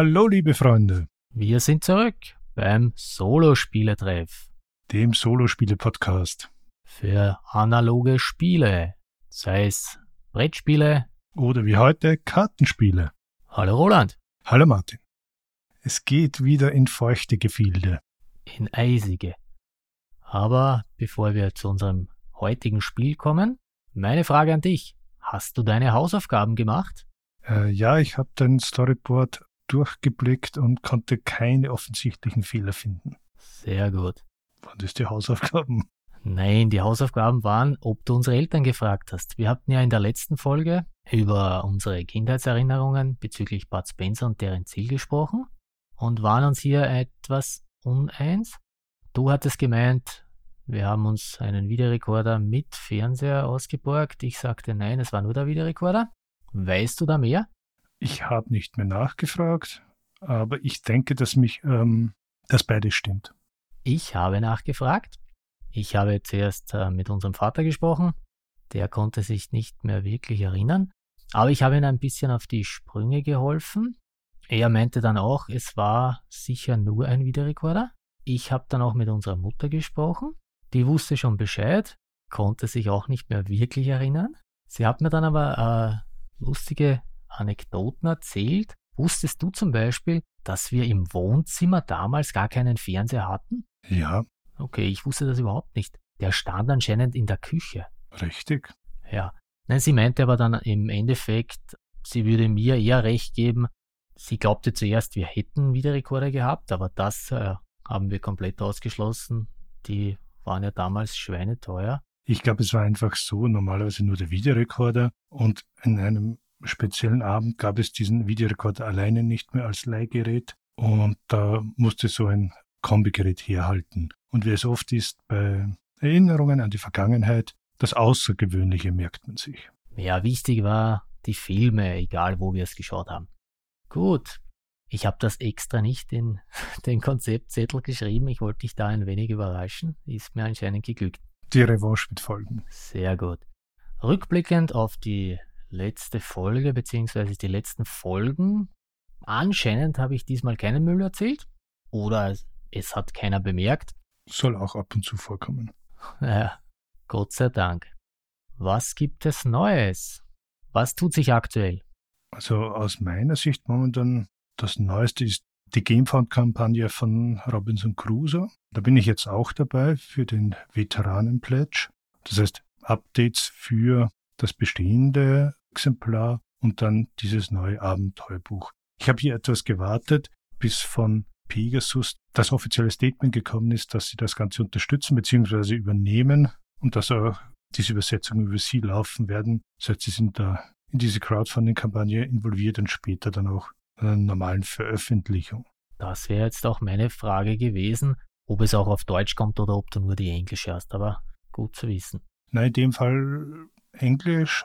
Hallo, liebe Freunde, Wir sind zurück beim Solospieletreff dem Solospiele-Podcast. für analoge Spiele, sei es Brettspiele. Oder wie heute Kartenspiele. Hallo Roland, Hallo Martin. Es geht wieder in feuchte Gefilde. in eisige. Aber bevor wir zu unserem heutigen Spiel kommen, meine Frage an dich. Hast du deine Hausaufgaben gemacht? Äh, ja, ich habe dein Storyboard durchgeblickt und konnte keine offensichtlichen Fehler finden. Sehr gut. Waren das die Hausaufgaben? Nein, die Hausaufgaben waren, ob du unsere Eltern gefragt hast. Wir hatten ja in der letzten Folge über unsere Kindheitserinnerungen bezüglich Bud Spencer und deren Ziel gesprochen und waren uns hier etwas uneins. Du hattest gemeint, wir haben uns einen Videorekorder mit Fernseher ausgeborgt. Ich sagte nein, es war nur der Videorekorder. Weißt du da mehr? Ich habe nicht mehr nachgefragt, aber ich denke, dass mich, ähm, dass beides stimmt. Ich habe nachgefragt. Ich habe zuerst äh, mit unserem Vater gesprochen. Der konnte sich nicht mehr wirklich erinnern. Aber ich habe ihm ein bisschen auf die Sprünge geholfen. Er meinte dann auch, es war sicher nur ein Videorekorder. Ich habe dann auch mit unserer Mutter gesprochen. Die wusste schon Bescheid, konnte sich auch nicht mehr wirklich erinnern. Sie hat mir dann aber äh, lustige Anekdoten erzählt. Wusstest du zum Beispiel, dass wir im Wohnzimmer damals gar keinen Fernseher hatten? Ja, Okay, ich wusste das überhaupt nicht. Der stand anscheinend in der Küche. richtig. Ja. Nein, sie meinte aber dann im Endeffekt, sie würde mir eher recht geben. Sie glaubte zuerst, wir hätten Videorekorder gehabt, aber das äh, haben wir komplett ausgeschlossen. Die waren ja damals schweineteuer. Ich glaube, es war einfach so, normalerweise nur der Videorekorder und in einem speziellen Abend gab es diesen Videorekorder alleine nicht mehr als Leihgerät und da musste so ein Kombigerät herhalten. Und wie es oft ist bei Erinnerungen an die Vergangenheit, das Außergewöhnliche merkt man sich. Ja, wichtig war die Filme, egal wo wir es geschaut haben. Gut. Ich habe das extra nicht in den Konzeptzettel geschrieben. Ich wollte dich da ein wenig überraschen. Ist mir anscheinend geglückt. Die Revanche wird folgen. Sehr gut. Rückblickend auf die letzte Folge beziehungsweise die letzten Folgen. Anscheinend habe ich diesmal keinen Müll erzählt. Oder es- hat keiner bemerkt. Soll auch ab und zu vorkommen. Ja, Gott sei Dank. Was gibt es Neues? Was tut sich aktuell? Also aus meiner Sicht momentan das Neueste ist die Gamefound-Kampagne von Robinson Crusoe. Da bin ich jetzt auch dabei für den Veteranen-Pledge. Das heißt, Updates für das bestehende Exemplar und dann dieses neue Abenteuerbuch. Ich habe hier etwas gewartet, bis von Pegasus das offizielle Statement gekommen ist, dass sie das Ganze unterstützen bzw. übernehmen und dass auch diese Übersetzungen über sie laufen werden. Das heißt, sie sind da in diese Crowdfunding-Kampagne involviert und später dann auch in einer normalen Veröffentlichung. Das wäre jetzt auch meine Frage gewesen, ob es auch auf Deutsch kommt oder ob du nur die Englische hast, aber gut zu wissen. Na, in dem Fall Englisch,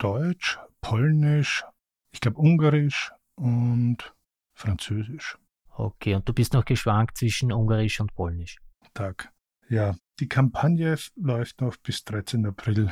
Deutsch, Polnisch, ich glaube Ungarisch und Französisch. Okay, und du bist noch geschwankt zwischen Ungarisch und Polnisch. Tag. Ja, die Kampagne läuft noch bis 13. April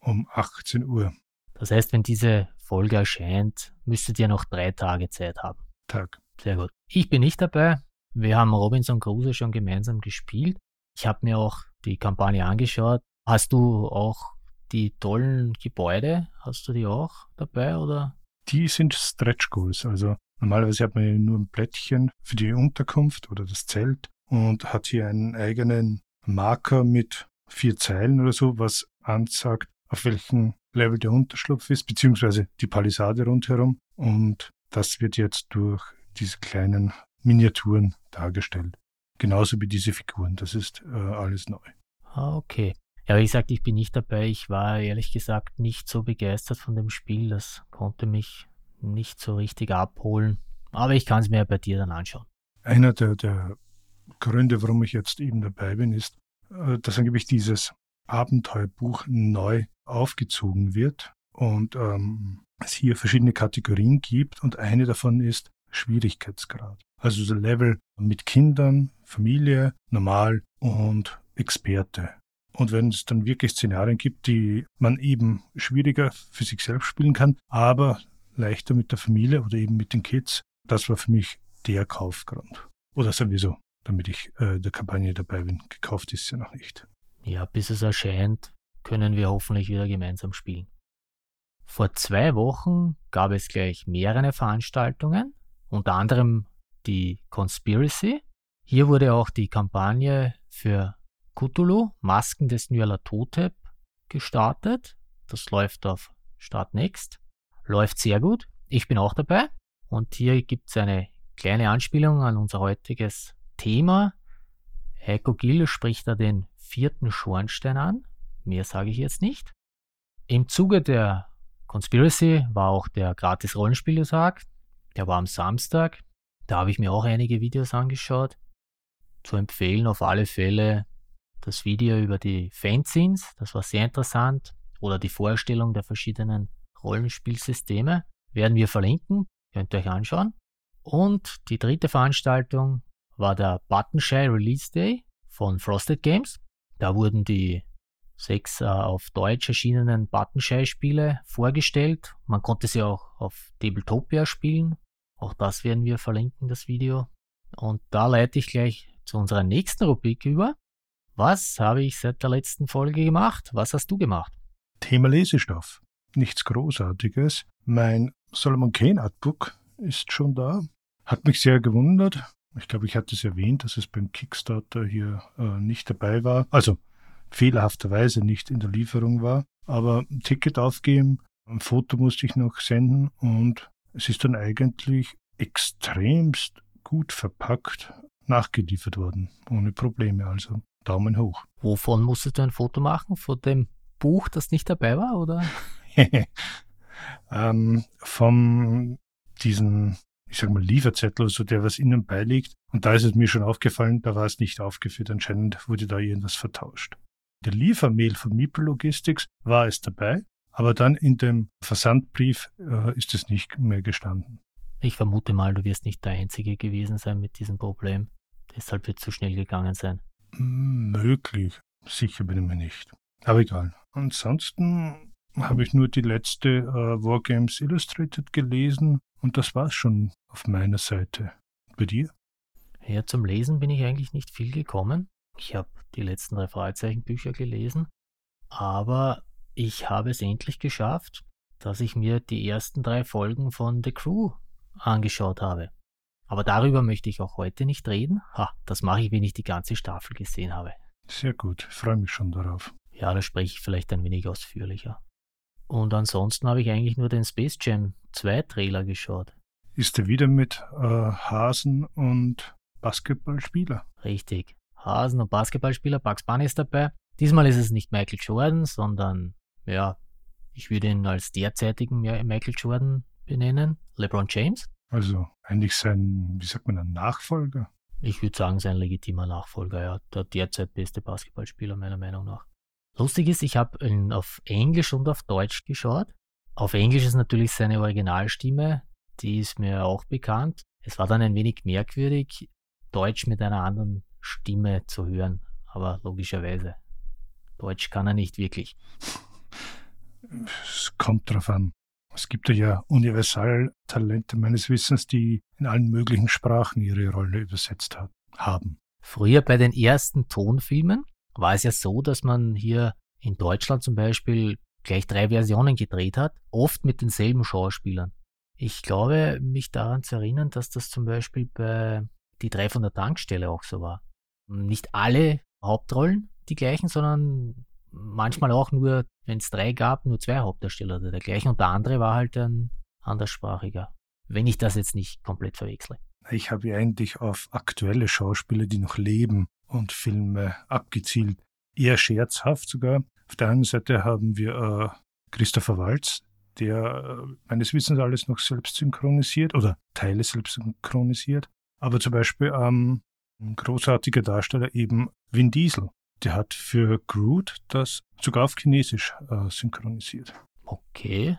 um 18 Uhr. Das heißt, wenn diese Folge erscheint, müsstet ihr noch drei Tage Zeit haben. Tag. Sehr gut. Ich bin nicht dabei. Wir haben Robinson Crusoe schon gemeinsam gespielt. Ich habe mir auch die Kampagne angeschaut. Hast du auch die tollen Gebäude? Hast du die auch dabei oder? Die sind Stretch Goals. Also normalerweise hat man nur ein Blättchen für die Unterkunft oder das Zelt und hat hier einen eigenen Marker mit vier Zeilen oder so, was ansagt, auf welchem Level der Unterschlupf ist, beziehungsweise die Palisade rundherum. Und das wird jetzt durch diese kleinen Miniaturen dargestellt. Genauso wie diese Figuren. Das ist äh, alles neu. Ah, okay. Ja, wie gesagt, ich bin nicht dabei. Ich war ehrlich gesagt nicht so begeistert von dem Spiel. Das konnte mich nicht so richtig abholen. Aber ich kann es mir bei dir dann anschauen. Einer der, der Gründe, warum ich jetzt eben dabei bin, ist, äh, dass angeblich dieses Abenteuerbuch neu aufgezogen wird und ähm, es hier verschiedene Kategorien gibt und eine davon ist Schwierigkeitsgrad. Also so Level mit Kindern, Familie, normal und Experte. Und wenn es dann wirklich Szenarien gibt, die man eben schwieriger für sich selbst spielen kann, aber leichter mit der Familie oder eben mit den Kids, das war für mich der Kaufgrund. Oder sowieso, damit ich äh, der Kampagne dabei bin. Gekauft ist sie noch nicht. Ja, bis es erscheint, können wir hoffentlich wieder gemeinsam spielen. Vor zwei Wochen gab es gleich mehrere Veranstaltungen, unter anderem die Conspiracy. Hier wurde auch die Kampagne für Cthulhu, Masken des Nyarlathotep, gestartet. Das läuft auf Start Next. Läuft sehr gut. Ich bin auch dabei. Und hier gibt es eine kleine Anspielung an unser heutiges Thema. Heiko Gill spricht da den vierten Schornstein an. Mehr sage ich jetzt nicht. Im Zuge der Conspiracy war auch der gratis Rollenspieltag. Der war am Samstag. Da habe ich mir auch einige Videos angeschaut. Zu empfehlen auf alle Fälle das Video über die Fanzines. Das war sehr interessant. Oder die Vorstellung der verschiedenen Rollenspielsysteme. Werden wir verlinken. Könnt ihr euch anschauen. Und die dritte Veranstaltung war der Button Shy Release Day von Frosted Games. Da wurden die sechs äh, auf Deutsch erschienenen Button Shy Spiele vorgestellt. Man konnte sie auch auf Tabletopia spielen. Auch das werden wir verlinken, das Video. Und da leite ich gleich zu unserer nächsten Rubrik über. Was habe ich seit der letzten Folge gemacht? Was hast du gemacht? Thema Lesestoff. Nichts Großartiges. Mein Solomon Kane Artbook ist schon da. Hat mich sehr gewundert. Ich glaube, ich hatte es erwähnt, dass es beim Kickstarter hier äh, nicht dabei war. Also fehlerhafterweise nicht in der Lieferung war. Aber ein Ticket aufgeben, ein Foto musste ich noch senden und es ist dann eigentlich extremst gut verpackt nachgeliefert worden. Ohne Probleme. Also Daumen hoch. Wovon musstest du ein Foto machen? Von dem Buch, das nicht dabei war, oder? ähm, vom diesen ich sag mal, Lieferzettel oder so, der was innen beiliegt. Und da ist es mir schon aufgefallen, da war es nicht aufgeführt. Anscheinend wurde da irgendwas vertauscht. Der Liefermail von Meeple Logistics war es dabei, aber dann in dem Versandbrief äh, ist es nicht mehr gestanden. Ich vermute mal, du wirst nicht der Einzige gewesen sein mit diesem Problem. Deshalb wird es zu schnell gegangen sein. Möglich. Sicher bin ich mir nicht. Aber egal. Ansonsten habe ich nur die letzte äh, Wargames Illustrated gelesen und das war's schon auf meiner Seite. Bei dir? Ja, zum Lesen bin ich eigentlich nicht viel gekommen. Ich habe die letzten drei Fragezeichenbücher gelesen, aber ich habe es endlich geschafft, dass ich mir die ersten drei Folgen von The Crew angeschaut habe. Aber darüber möchte ich auch heute nicht reden. Ha, das mache ich, wenn ich die ganze Staffel gesehen habe. Sehr gut, freue mich schon darauf. Ja, da spreche ich vielleicht ein wenig ausführlicher. Und ansonsten habe ich eigentlich nur den Space Jam 2 Trailer geschaut. Ist er wieder mit äh, Hasen und Basketballspieler? Richtig. Hasen und Basketballspieler, Bugs Bunny ist dabei. Diesmal ist es nicht Michael Jordan, sondern, ja, ich würde ihn als derzeitigen Michael Jordan benennen, LeBron James. Also eigentlich sein, wie sagt man, ein Nachfolger? Ich würde sagen, sein legitimer Nachfolger, ja. Der derzeit beste Basketballspieler meiner Meinung nach. Lustig ist, ich habe ihn auf Englisch und auf Deutsch geschaut. Auf Englisch ist natürlich seine Originalstimme, die ist mir auch bekannt. Es war dann ein wenig merkwürdig, Deutsch mit einer anderen Stimme zu hören, aber logischerweise. Deutsch kann er nicht wirklich. Es kommt drauf an. Es gibt ja Universaltalente meines Wissens, die in allen möglichen Sprachen ihre Rolle übersetzt haben. Früher bei den ersten Tonfilmen war es ja so, dass man hier in Deutschland zum Beispiel gleich drei Versionen gedreht hat, oft mit denselben Schauspielern. Ich glaube, mich daran zu erinnern, dass das zum Beispiel bei die drei von der Tankstelle auch so war. Nicht alle Hauptrollen die gleichen, sondern manchmal auch nur, wenn es drei gab, nur zwei Hauptdarsteller oder dergleichen. Und der andere war halt ein anderssprachiger. Wenn ich das jetzt nicht komplett verwechsle. Ich habe eigentlich auf aktuelle Schauspieler, die noch leben, und Filme abgezielt. Eher scherzhaft sogar. Auf der einen Seite haben wir äh, Christopher Waltz, der äh, meines Wissens alles noch selbst synchronisiert oder Teile selbst synchronisiert. Aber zum Beispiel ähm, ein großartiger Darsteller eben Vin Diesel. Der hat für Groot das sogar auf Chinesisch äh, synchronisiert. Okay.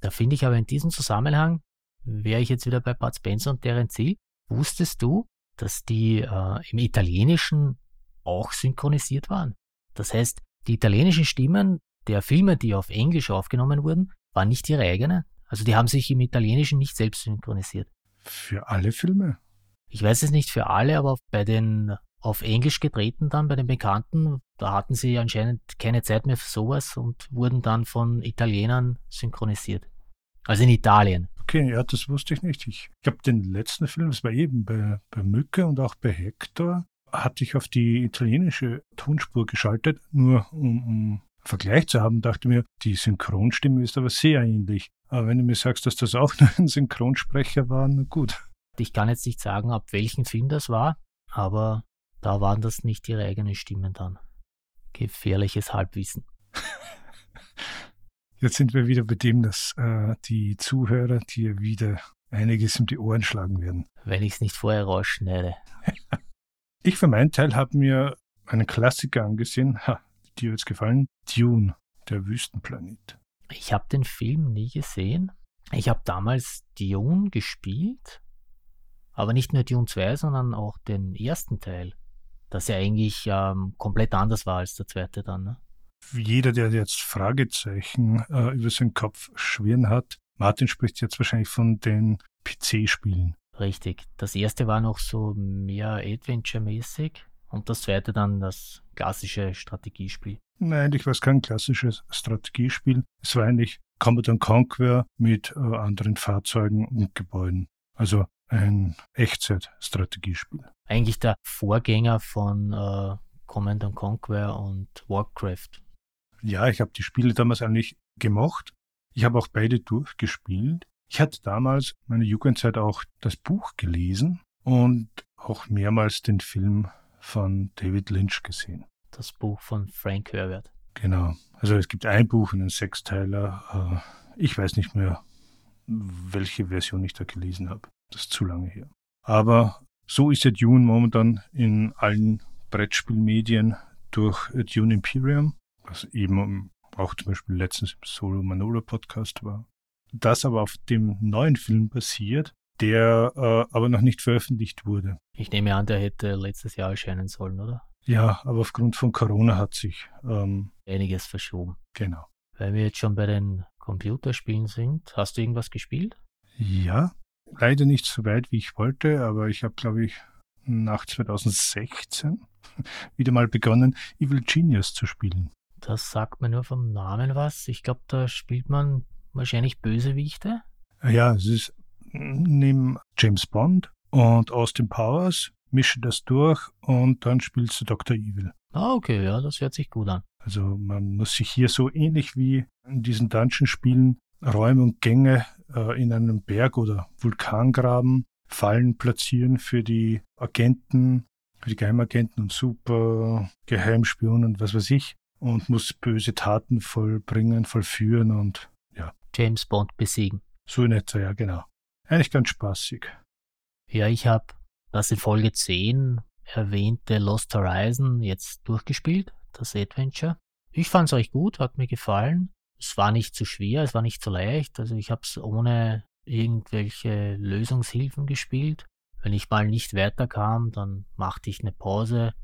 Da finde ich aber in diesem Zusammenhang, wäre ich jetzt wieder bei Bud Spencer und deren Ziel. Wusstest du, dass die äh, im Italienischen auch synchronisiert waren. Das heißt, die italienischen Stimmen der Filme, die auf Englisch aufgenommen wurden, waren nicht ihre eigenen. Also die haben sich im Italienischen nicht selbst synchronisiert. Für alle Filme? Ich weiß es nicht für alle, aber bei den auf Englisch getreten dann, bei den Bekannten, da hatten sie anscheinend keine Zeit mehr für sowas und wurden dann von Italienern synchronisiert. Also in Italien. Okay, ja, das wusste ich nicht. Ich, ich habe den letzten Film, das war eben bei, bei Mücke und auch bei Hector, hatte ich auf die italienische Tonspur geschaltet, nur um, um Vergleich zu haben, dachte mir, die Synchronstimme ist aber sehr ähnlich. Aber wenn du mir sagst, dass das auch nur ein Synchronsprecher war, na gut. Ich kann jetzt nicht sagen, ab welchem Film das war, aber da waren das nicht ihre eigenen Stimmen dann. Gefährliches Halbwissen. Jetzt sind wir wieder bei dem, dass äh, die Zuhörer dir wieder einiges um die Ohren schlagen werden. Wenn ich es nicht vorher rausschneide. ich für meinen Teil habe mir einen Klassiker angesehen, ha, dir wird es gefallen, Dune, der Wüstenplanet. Ich habe den Film nie gesehen. Ich habe damals Dune gespielt, aber nicht nur Dune 2, sondern auch den ersten Teil, das ja eigentlich ähm, komplett anders war als der zweite dann. Ne? Jeder, der jetzt Fragezeichen äh, über seinen Kopf schwirren hat, Martin spricht jetzt wahrscheinlich von den PC-Spielen. Richtig. Das erste war noch so mehr Adventure-mäßig und das zweite dann das klassische Strategiespiel. Nein, war es kein klassisches Strategiespiel. Es war eigentlich Commodore Conquer mit äh, anderen Fahrzeugen und Gebäuden. Also ein Echtzeit-Strategiespiel. Eigentlich der Vorgänger von äh, Command Conquer und Warcraft. Ja, ich habe die Spiele damals eigentlich gemocht. Ich habe auch beide durchgespielt. Ich hatte damals meine Jugendzeit auch das Buch gelesen und auch mehrmals den Film von David Lynch gesehen. Das Buch von Frank Herbert. Genau. Also es gibt ein Buch, einen Sechsteiler. Äh, ich weiß nicht mehr, welche Version ich da gelesen habe. Das ist zu lange her. Aber so ist ja Dune momentan in allen Brettspielmedien durch Dune Imperium, was eben auch zum Beispiel letztens im Solo Manolo Podcast war. Das aber auf dem neuen Film basiert, der äh, aber noch nicht veröffentlicht wurde. Ich nehme an, der hätte letztes Jahr erscheinen sollen, oder? Ja, aber aufgrund von Corona hat sich ähm, einiges verschoben. Genau. Weil wir jetzt schon bei den Computerspielen sind, hast du irgendwas gespielt? Ja, leider nicht so weit, wie ich wollte, aber ich habe, glaube ich, nach 2016 wieder mal begonnen, Evil Genius zu spielen. Das sagt mir nur vom Namen was. Ich glaube, da spielt man wahrscheinlich Bösewichte. Ja, es ist neben James Bond und Austin Powers, mische das durch und dann spielst du Dr. Evil. Ah, okay, ja, das hört sich gut an. Also man muss sich hier so ähnlich wie in diesen Dungeon-Spielen Räume und Gänge äh, in einem Berg oder Vulkangraben Fallen platzieren für die Agenten, für die Geheimagenten und Super Geheimspionen und was weiß ich und muss böse Taten vollbringen, vollführen und ja. James Bond besiegen. So in etwa, ja, genau. Eigentlich ganz spaßig. Ja, ich habe das in Folge 10 erwähnte Lost Horizon jetzt durchgespielt, das Adventure. Ich fand es recht gut, hat mir gefallen. Es war nicht zu schwer, es war nicht zu leicht. Also ich habe es ohne irgendwelche Lösungshilfen gespielt. Wenn ich mal nicht weiterkam, dann machte ich eine Pause,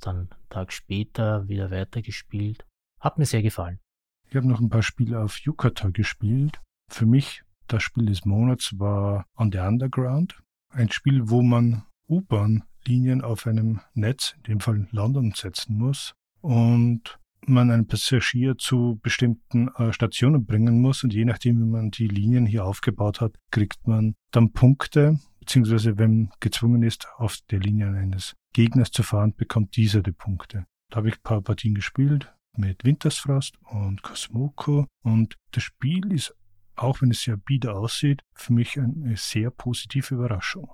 dann einen Tag später wieder weitergespielt. Hat mir sehr gefallen. Ich habe noch ein paar Spiele auf Yukata gespielt. Für mich das Spiel des Monats war On the Underground. Ein Spiel, wo man U-Bahn-Linien auf einem Netz, in dem Fall London, setzen muss. Und man einen Passagier zu bestimmten äh, Stationen bringen muss und je nachdem, wie man die Linien hier aufgebaut hat, kriegt man dann Punkte, beziehungsweise wenn gezwungen ist, auf der Linie eines Gegners zu fahren, bekommt dieser die Punkte. Da habe ich ein paar Partien gespielt mit Wintersfrost und Cosmoco und das Spiel ist, auch wenn es sehr bieder aussieht, für mich eine sehr positive Überraschung.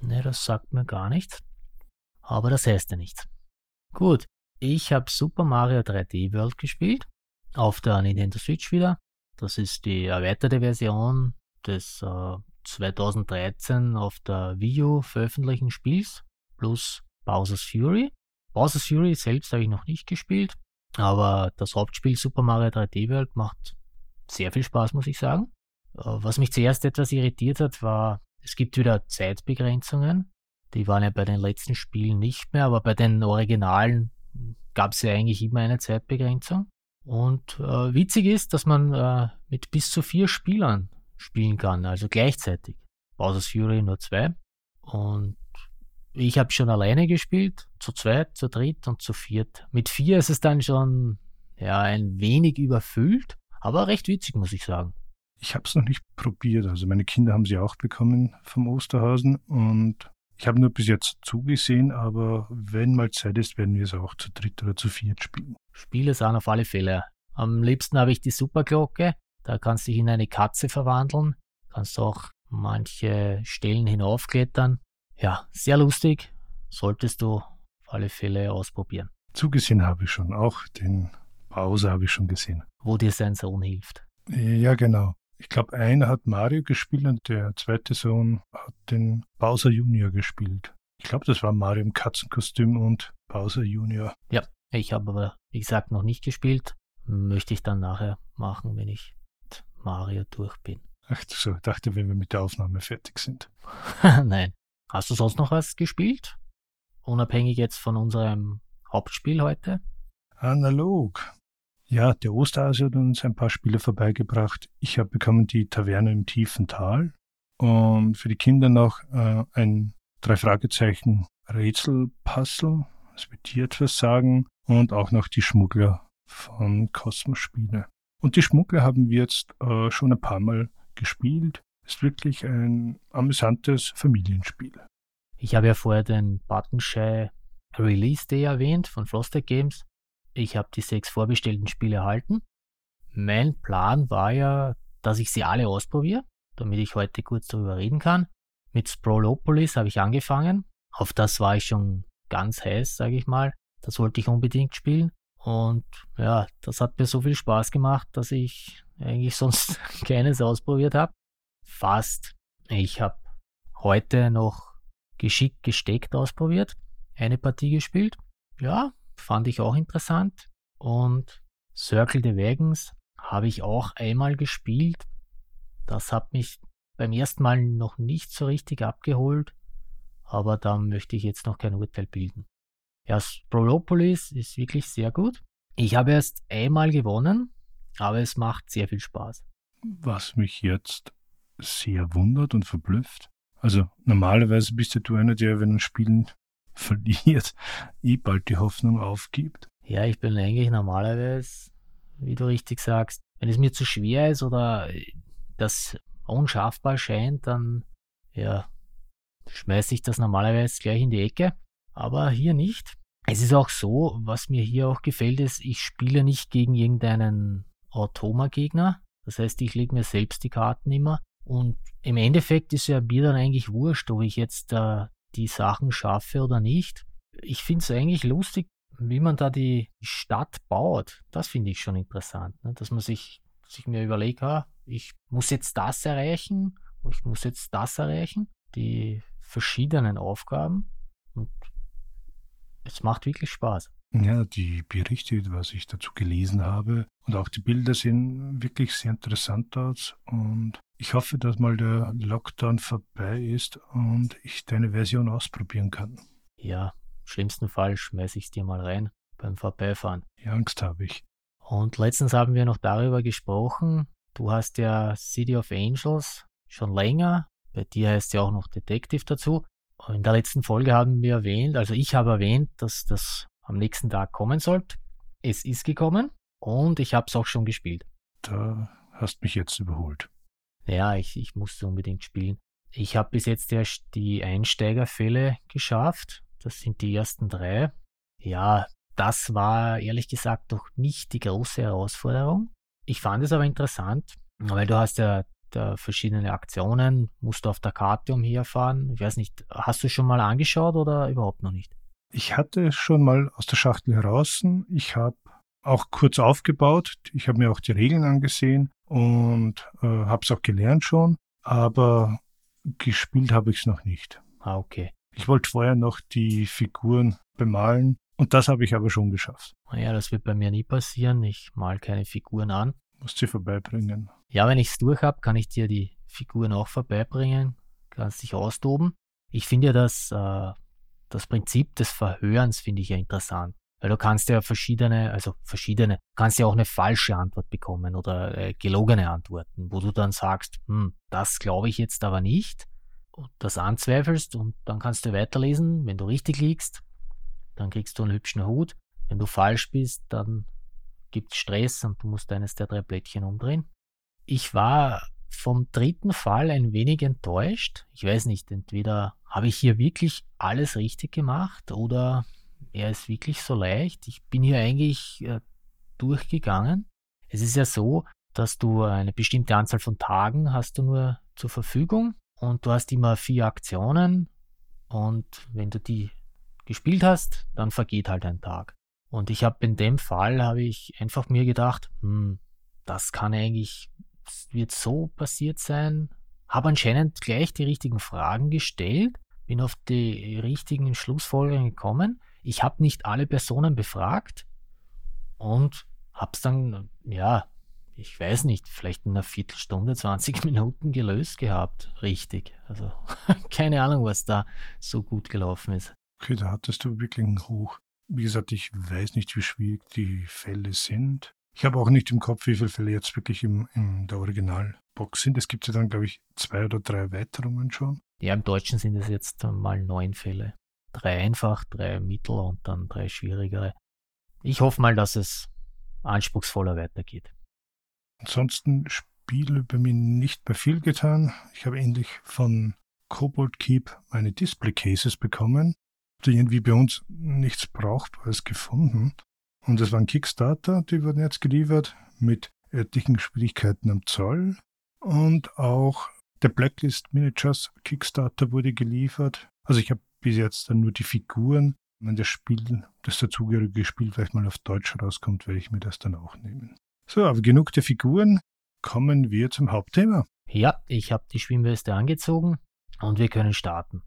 Ne, das sagt mir gar nichts. Aber das heißt ja nichts. Gut, ich habe Super Mario 3D World gespielt, auf der Nintendo Switch wieder. Das ist die erweiterte Version des äh, 2013 auf der Wii U veröffentlichten Spiels, plus Bowser's Fury. Bowser's Fury selbst habe ich noch nicht gespielt, aber das Hauptspiel Super Mario 3D World macht sehr viel Spaß, muss ich sagen. Äh, was mich zuerst etwas irritiert hat, war, es gibt wieder Zeitbegrenzungen. Die waren ja bei den letzten Spielen nicht mehr, aber bei den Originalen gab es ja eigentlich immer eine Zeitbegrenzung. Und äh, witzig ist, dass man äh, mit bis zu vier Spielern spielen kann, also gleichzeitig. Bowser's Fury nur zwei. Und ich habe schon alleine gespielt, zu zweit, zu dritt und zu viert. Mit vier ist es dann schon ja, ein wenig überfüllt, aber recht witzig, muss ich sagen. Ich habe es noch nicht probiert. Also meine Kinder haben sie auch bekommen vom Osterhausen und ich habe nur bis jetzt zugesehen, aber wenn mal Zeit ist, werden wir es auch zu dritt oder zu viert spielen. Spiele sind auf alle Fälle. Am liebsten habe ich die Superglocke. Da kannst du dich in eine Katze verwandeln. Kannst auch manche Stellen hinaufklettern. Ja, sehr lustig. Solltest du auf alle Fälle ausprobieren. Zugesehen habe ich schon. Auch den Bowser habe ich schon gesehen. Wo dir sein Sohn hilft. Ja, genau. Ich glaube, einer hat Mario gespielt und der zweite Sohn hat den Bowser Junior gespielt. Ich glaube, das war Mario im Katzenkostüm und Bowser Junior. Ja, ich habe aber, wie gesagt, noch nicht gespielt. Möchte ich dann nachher machen, wenn ich mit Mario durch bin. Ach so, ich dachte, wenn wir mit der Aufnahme fertig sind. Nein. Hast du sonst noch was gespielt? Unabhängig jetzt von unserem Hauptspiel heute? Analog. Ja, der Osterhase hat uns ein paar Spiele vorbeigebracht. Ich habe bekommen die Taverne im tiefen Tal und für die Kinder noch äh, ein drei Fragezeichen Rätselpuzzle, das wird dir etwas sagen, und auch noch die Schmuggler von Kosmos Spiele. Und die Schmuggler haben wir jetzt äh, schon ein paar Mal gespielt. Ist wirklich ein amüsantes Familienspiel. Ich habe ja vorher den Buttonshy Release Day erwähnt von Frosted Games. Ich habe die sechs vorbestellten Spiele erhalten. Mein Plan war ja, dass ich sie alle ausprobiere, damit ich heute kurz darüber reden kann. Mit Sprolopolis habe ich angefangen. Auf das war ich schon ganz heiß, sage ich mal. Das wollte ich unbedingt spielen. Und ja, das hat mir so viel Spaß gemacht, dass ich eigentlich sonst keines ausprobiert habe. Fast. Ich habe heute noch geschickt gesteckt ausprobiert, eine Partie gespielt. Ja, fand ich auch interessant. Und Circle the Wagons habe ich auch einmal gespielt. Das hat mich beim ersten Mal noch nicht so richtig abgeholt, aber da möchte ich jetzt noch kein Urteil bilden. Ja, Sprolopolis ist wirklich sehr gut. Ich habe erst einmal gewonnen, aber es macht sehr viel Spaß. Was mich jetzt sehr wundert und verblüfft. Also normalerweise bist du einer, der, wenn ein Spiel verliert, eh bald die Hoffnung aufgibt. Ja, ich bin eigentlich normalerweise, wie du richtig sagst, wenn es mir zu schwer ist oder das unschaffbar scheint, dann ja, schmeiße ich das normalerweise gleich in die Ecke. Aber hier nicht. Es ist auch so, was mir hier auch gefällt, ist, ich spiele nicht gegen irgendeinen Automa-Gegner. Das heißt, ich lege mir selbst die Karten immer. Und im Endeffekt ist ja mir dann eigentlich wurscht, ob ich jetzt äh, die Sachen schaffe oder nicht. Ich finde es eigentlich lustig, wie man da die Stadt baut. Das finde ich schon interessant, ne? dass man sich, sich mir überlegt, ah, ich muss jetzt das erreichen, ich muss jetzt das erreichen, die verschiedenen Aufgaben und es macht wirklich Spaß. Ja, die Berichte, was ich dazu gelesen habe und auch die Bilder sehen wirklich sehr interessant aus und ich hoffe, dass mal der Lockdown vorbei ist und ich deine Version ausprobieren kann. Ja, im schlimmsten Fall schmeiße ich es dir mal rein beim Vorbeifahren. Ja, Angst habe ich. Und letztens haben wir noch darüber gesprochen. Du hast ja City of Angels schon länger. Bei dir heißt ja auch noch Detective dazu. Und in der letzten Folge haben wir erwähnt, also ich habe erwähnt, dass das am nächsten Tag kommen sollte. Es ist gekommen und ich habe es auch schon gespielt. Da hast mich jetzt überholt. Ja, ich, ich musste unbedingt spielen. Ich habe bis jetzt erst die Einsteigerfälle geschafft. Das sind die ersten drei. Ja, das war ehrlich gesagt doch nicht die große Herausforderung. Ich fand es aber interessant, weil du hast ja verschiedene Aktionen, musst du auf der Karte umherfahren. Ich weiß nicht, hast du schon mal angeschaut oder überhaupt noch nicht? Ich hatte schon mal aus der Schachtel heraus. Ich habe auch kurz aufgebaut. Ich habe mir auch die Regeln angesehen und äh, habe es auch gelernt schon, aber gespielt habe ich es noch nicht. Ah, okay. Ich wollte vorher noch die Figuren bemalen und das habe ich aber schon geschafft. Naja, das wird bei mir nie passieren. Ich mal keine Figuren an. Musst sie vorbeibringen. Ja, wenn ich es durch habe, kann ich dir die Figuren auch vorbeibringen. Kannst dich austoben. Ich finde ja, dass äh, das Prinzip des Verhörens finde ich ja interessant. Weil du kannst ja verschiedene, also verschiedene, kannst ja auch eine falsche Antwort bekommen oder äh, gelogene Antworten, wo du dann sagst, hm, das glaube ich jetzt aber nicht. das anzweifelst und dann kannst du weiterlesen. Wenn du richtig liegst, dann kriegst du einen hübschen Hut. Wenn du falsch bist, dann gibt es Stress und du musst eines der drei Plättchen umdrehen. Ich war vom dritten Fall ein wenig enttäuscht. Ich weiß nicht, entweder habe ich hier wirklich alles richtig gemacht oder er ist wirklich so leicht. Ich bin hier eigentlich äh, durchgegangen. Es ist ja so, dass du eine bestimmte Anzahl von Tagen hast du nur zur Verfügung und du hast immer vier Aktionen und wenn du die gespielt hast, dann vergeht halt ein Tag. Und ich habe in dem Fall habe ich einfach mir gedacht, hm, das kann eigentlich wird so passiert sein. Habe anscheinend gleich die richtigen Fragen gestellt, bin auf die richtigen Schlussfolgerungen gekommen. Ich habe nicht alle Personen befragt und habe es dann, ja, ich weiß nicht, vielleicht in einer Viertelstunde, 20 Minuten gelöst gehabt. Richtig. Also keine Ahnung, was da so gut gelaufen ist. Okay, da hattest du wirklich einen Hoch. Wie gesagt, ich weiß nicht, wie schwierig die Fälle sind. Ich habe auch nicht im Kopf, wie viele Fälle jetzt wirklich im, in der Originalbox sind. Es gibt ja dann, glaube ich, zwei oder drei Erweiterungen schon. Ja, im Deutschen sind es jetzt mal neun Fälle. Drei einfach, drei mittel und dann drei schwierigere. Ich hoffe mal, dass es anspruchsvoller weitergeht. Ansonsten Spiele bei mir nicht mehr viel getan. Ich habe endlich von Cobalt Keep meine Display Cases bekommen. Die irgendwie bei uns nichts Brauchbares gefunden. Und das waren Kickstarter, die wurden jetzt geliefert mit etlichen Schwierigkeiten am Zoll. Und auch der Blacklist Miniatures Kickstarter wurde geliefert. Also ich habe bis jetzt dann nur die Figuren. Wenn das Spiel, das dazugehörige Spiel vielleicht mal auf Deutsch rauskommt, werde ich mir das dann auch nehmen. So, aber genug der Figuren. Kommen wir zum Hauptthema. Ja, ich habe die Schwimmweste angezogen und wir können starten.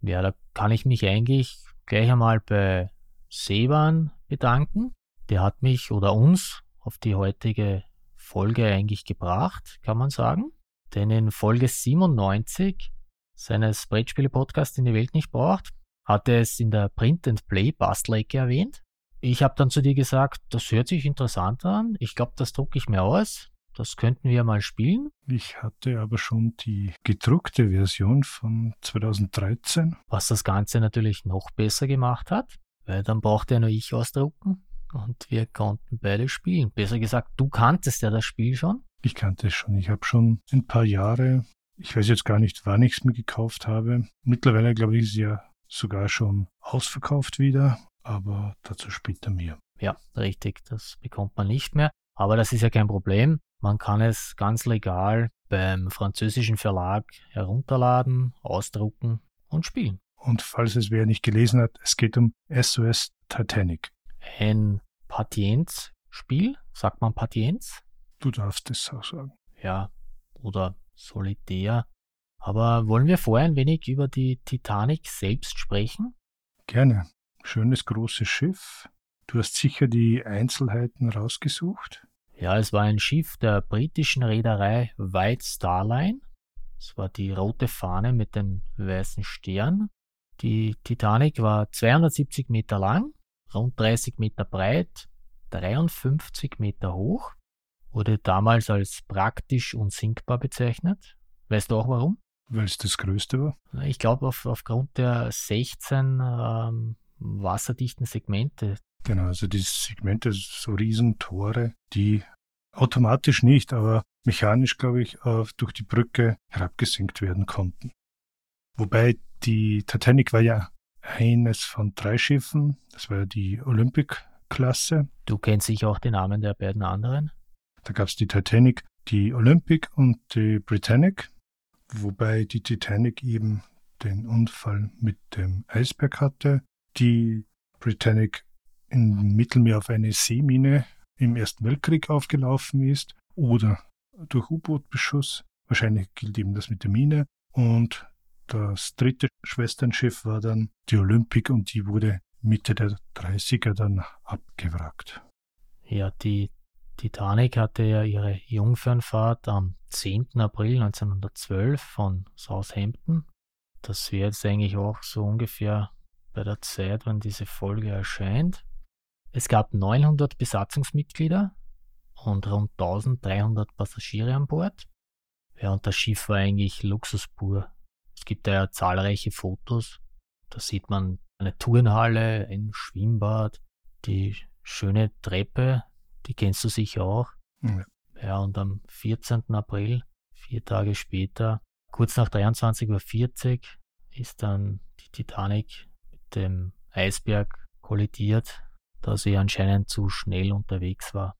Ja, da kann ich mich eigentlich gleich einmal bei Seban bedanken. Der hat mich oder uns auf die heutige Folge eigentlich gebracht, kann man sagen. Denn in Folge 97 seines Brettspiele-Podcasts in die Welt nicht braucht, hat er es in der Print and Play Bastlecke erwähnt. Ich habe dann zu dir gesagt, das hört sich interessant an. Ich glaube, das drucke ich mir aus. Das könnten wir mal spielen. Ich hatte aber schon die gedruckte Version von 2013. Was das Ganze natürlich noch besser gemacht hat. Weil dann brauchte ja nur ich ausdrucken und wir konnten beide spielen. Besser gesagt, du kanntest ja das Spiel schon. Ich kannte es schon. Ich habe schon ein paar Jahre, ich weiß jetzt gar nicht, wann ich es mir gekauft habe. Mittlerweile, glaube ich, ist es ja sogar schon ausverkauft wieder, aber dazu später mehr. Ja, richtig, das bekommt man nicht mehr. Aber das ist ja kein Problem. Man kann es ganz legal beim französischen Verlag herunterladen, ausdrucken und spielen. Und falls es wer nicht gelesen hat, es geht um SOS Titanic. Ein Patienzspiel, sagt man Patienz? Du darfst es auch sagen. Ja, oder Solitär. Aber wollen wir vorher ein wenig über die Titanic selbst sprechen? Gerne. Schönes großes Schiff. Du hast sicher die Einzelheiten rausgesucht. Ja, es war ein Schiff der britischen Reederei White Star Line. Es war die rote Fahne mit dem weißen Stern. Die Titanic war 270 Meter lang, rund 30 Meter breit, 53 Meter hoch, wurde damals als praktisch unsinkbar bezeichnet. Weißt du auch warum? Weil es das Größte war? Ich glaube auf, aufgrund der 16 ähm, wasserdichten Segmente. Genau, also die Segmente, so Riesentore, die automatisch nicht, aber mechanisch, glaube ich, durch die Brücke herabgesenkt werden konnten. Wobei die Titanic war ja eines von drei Schiffen. Das war ja die Olympic-Klasse. Du kennst sicher auch die Namen der beiden anderen. Da gab es die Titanic, die Olympic und die Britannic. Wobei die Titanic eben den Unfall mit dem Eisberg hatte. Die Britannic im Mittelmeer auf eine Seemine im Ersten Weltkrieg aufgelaufen ist oder durch U-Boot-Beschuss. Wahrscheinlich gilt eben das mit der Mine. Und das dritte Schwesternschiff war dann die Olympic und die wurde Mitte der 30er dann abgewrackt. Ja, die Titanic hatte ja ihre Jungfernfahrt am 10. April 1912 von Southampton. Das wäre jetzt eigentlich auch so ungefähr bei der Zeit, wenn diese Folge erscheint. Es gab 900 Besatzungsmitglieder und rund 1300 Passagiere an Bord. Ja, und das Schiff war eigentlich Luxus pur. Es gibt ja zahlreiche Fotos. Da sieht man eine Turnhalle, ein Schwimmbad, die schöne Treppe, die kennst du sicher auch. Ja. ja, und am 14. April, vier Tage später, kurz nach 23.40 Uhr, ist dann die Titanic mit dem Eisberg kollidiert, da sie anscheinend zu schnell unterwegs war.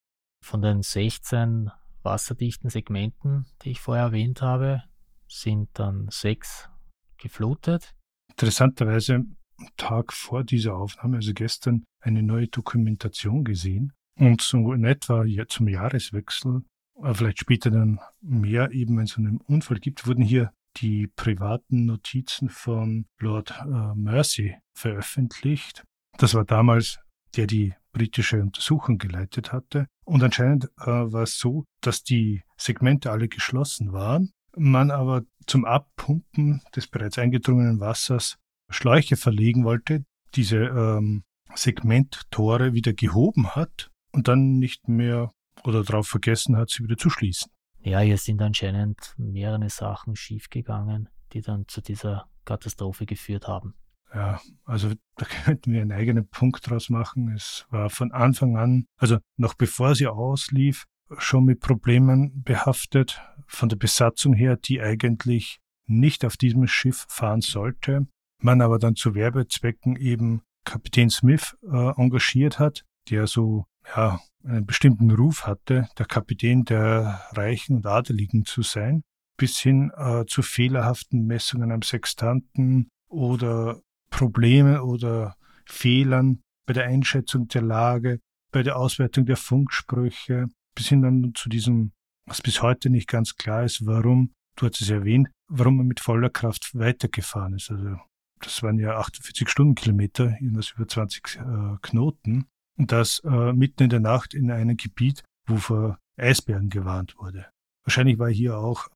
Von den 16 wasserdichten Segmenten, die ich vorher erwähnt habe, sind dann sechs geflutet. Interessanterweise Tag vor dieser Aufnahme, also gestern, eine neue Dokumentation gesehen. Und so in etwa zum Jahreswechsel, äh, vielleicht später dann mehr, eben wenn es einen Unfall gibt, wurden hier die privaten Notizen von Lord äh, Mercy veröffentlicht. Das war damals der die britische Untersuchung geleitet hatte. Und anscheinend äh, war es so, dass die Segmente alle geschlossen waren, man aber zum Abpumpen des bereits eingedrungenen Wassers Schläuche verlegen wollte, diese ähm, Segmenttore wieder gehoben hat und dann nicht mehr oder darauf vergessen hat, sie wieder zu schließen. Ja, hier sind anscheinend mehrere Sachen schiefgegangen, die dann zu dieser Katastrophe geführt haben. Ja, also da könnten wir einen eigenen Punkt draus machen. Es war von Anfang an, also noch bevor sie auslief, schon mit Problemen behaftet von der Besatzung her, die eigentlich nicht auf diesem Schiff fahren sollte. Man aber dann zu Werbezwecken eben Kapitän Smith äh, engagiert hat, der so ja, einen bestimmten Ruf hatte, der Kapitän der Reichen und Adeligen zu sein, bis hin äh, zu fehlerhaften Messungen am Sextanten oder Problemen oder Fehlern bei der Einschätzung der Lage, bei der Auswertung der Funksprüche, bis hin dann zu diesem, was bis heute nicht ganz klar ist, warum, du hast es erwähnt, warum man mit voller Kraft weitergefahren ist. Also das waren ja 48 Stundenkilometer, irgendwas über 20 äh, Knoten. Und das äh, mitten in der Nacht in einem Gebiet, wo vor Eisbergen gewarnt wurde. Wahrscheinlich war hier auch,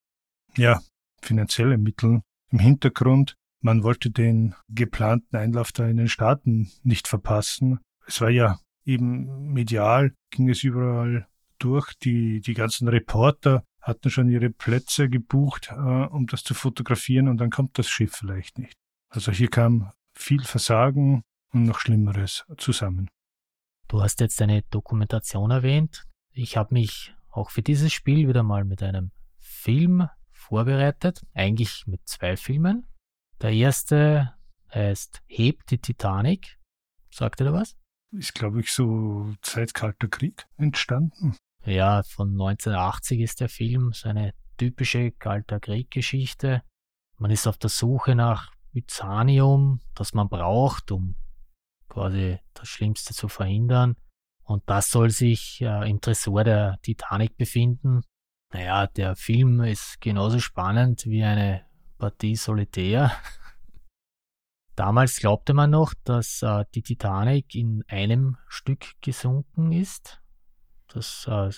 ja, finanzielle Mittel im Hintergrund, man wollte den geplanten Einlauf da in den Staaten nicht verpassen. Es war ja eben medial, ging es überall durch. Die, die ganzen Reporter hatten schon ihre Plätze gebucht, äh, um das zu fotografieren und dann kommt das Schiff vielleicht nicht. Also hier kam viel Versagen und noch Schlimmeres zusammen. Du hast jetzt eine Dokumentation erwähnt. Ich habe mich auch für dieses Spiel wieder mal mit einem Film vorbereitet, eigentlich mit zwei Filmen. Der erste heißt Hebt die Titanic. Sagt ihr da was? Ist, glaube ich, so Zeit Kalter Krieg entstanden. Ja, von 1980 ist der Film, so eine typische Kalter Krieg-Geschichte. Man ist auf der Suche nach Byzanium, das man braucht, um quasi das Schlimmste zu verhindern. Und das soll sich äh, im Tresor der Titanic befinden. Naja, der Film ist genauso spannend wie eine Partie Solitär. Damals glaubte man noch, dass äh, die Titanic in einem Stück gesunken ist. Das äh,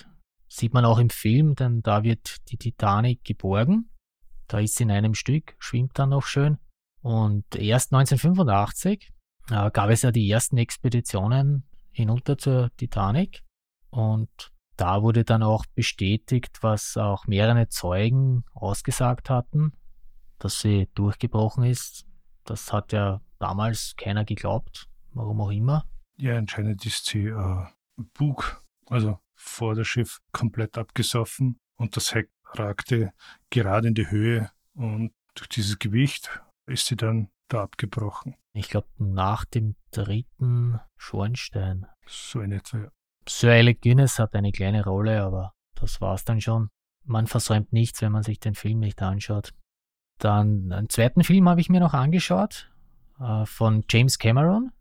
sieht man auch im Film, denn da wird die Titanic geborgen. Da ist sie in einem Stück, schwimmt dann noch schön. Und erst 1985 äh, gab es ja die ersten Expeditionen hinunter zur Titanic. Und da wurde dann auch bestätigt, was auch mehrere Zeugen ausgesagt hatten, dass sie durchgebrochen ist. Das hat ja damals keiner geglaubt, warum auch immer. Ja, anscheinend ist sie äh, Bug, also vor das Schiff komplett abgesoffen und das Heck ragte gerade in die Höhe und durch dieses Gewicht ist sie dann da abgebrochen. Ich glaube, nach dem dritten Schornstein. So in etwa, ja. Sir Alec Guinness hat eine kleine Rolle, aber das war's dann schon. Man versäumt nichts, wenn man sich den Film nicht anschaut. Dann einen zweiten Film habe ich mir noch angeschaut äh, von James Cameron.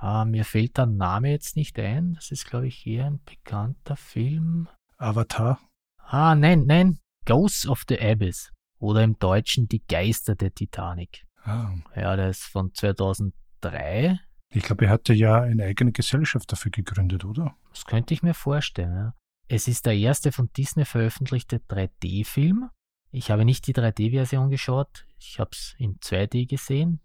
Äh, mir fällt der Name jetzt nicht ein. Das ist, glaube ich, eher ein bekannter Film. Avatar? Ah, nein, nein. Ghosts of the Abyss. Oder im Deutschen Die Geister der Titanic. Ah. Ja, der ist von 2003. Ich glaube, er hatte ja eine eigene Gesellschaft dafür gegründet, oder? Das könnte ich mir vorstellen. Ja. Es ist der erste von Disney veröffentlichte 3D-Film ich habe nicht die 3D-Version geschaut, ich habe es in 2D gesehen.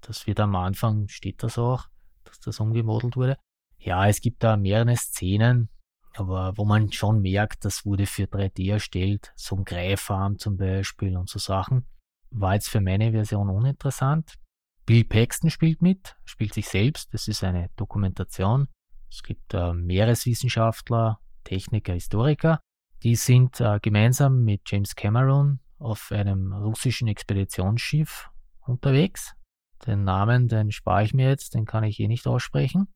Das wird am Anfang, steht das auch, dass das umgemodelt wurde. Ja, es gibt da mehrere Szenen, aber wo man schon merkt, das wurde für 3D erstellt, so ein Greifarm zum Beispiel und so Sachen. War jetzt für meine Version uninteressant. Bill Paxton spielt mit, spielt sich selbst. Das ist eine Dokumentation. Es gibt äh, Meereswissenschaftler, Techniker, Historiker. Die sind äh, gemeinsam mit James Cameron auf einem russischen Expeditionsschiff unterwegs. Den Namen, den spare ich mir jetzt, den kann ich eh nicht aussprechen.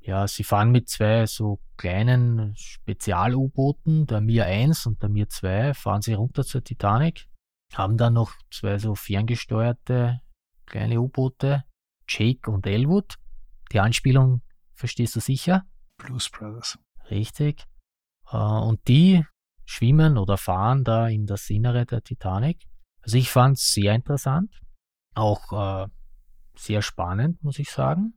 Ja, sie fahren mit zwei so kleinen Spezial-U-Booten, der Mir 1 und der Mir 2, fahren sie runter zur Titanic, haben dann noch zwei so ferngesteuerte kleine U-Boote, Jake und Elwood. Die Anspielung verstehst du sicher? Blues Brothers. Richtig. Äh, und die schwimmen oder fahren da in das Innere der Titanic. Also ich fand es sehr interessant, auch äh, sehr spannend, muss ich sagen.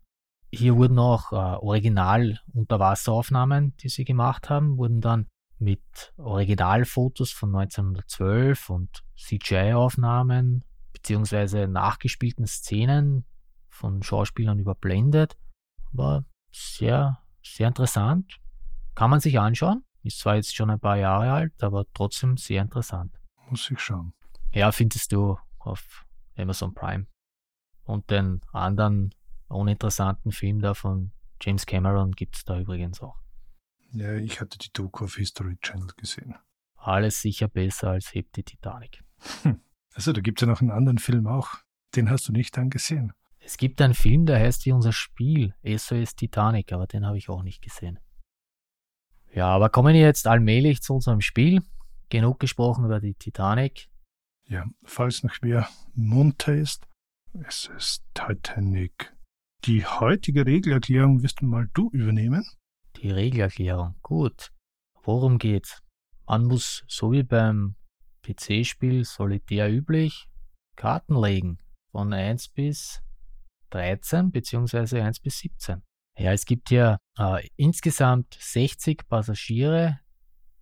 Hier wurden auch äh, Original-Unterwasseraufnahmen, die sie gemacht haben, wurden dann mit Originalfotos von 1912 und CGI-Aufnahmen beziehungsweise nachgespielten Szenen von Schauspielern überblendet. War sehr, sehr interessant. Kann man sich anschauen. Ist zwar jetzt schon ein paar Jahre alt, aber trotzdem sehr interessant. Muss ich schauen. Ja, findest du auf Amazon Prime. Und den anderen uninteressanten Film da von James Cameron gibt es da übrigens auch. Ja, ich hatte die Doku auf History Channel gesehen. Alles sicher besser als Hebt die Titanic. Hm. Also, da gibt es ja noch einen anderen Film auch. Den hast du nicht angesehen. Es gibt einen Film, der heißt wie unser Spiel, SOS Titanic, aber den habe ich auch nicht gesehen. Ja, aber kommen wir jetzt allmählich zu unserem Spiel. Genug gesprochen über die Titanic. Ja, falls noch wer munter ist, es ist Titanic. Die heutige Regelerklärung wirst du mal du übernehmen. Die Regelerklärung, gut. Worum geht's? Man muss, so wie beim PC-Spiel Solitär üblich, Karten legen. Von 1 bis 13 bzw. 1 bis 17. Ja, es gibt hier äh, insgesamt 60 Passagiere,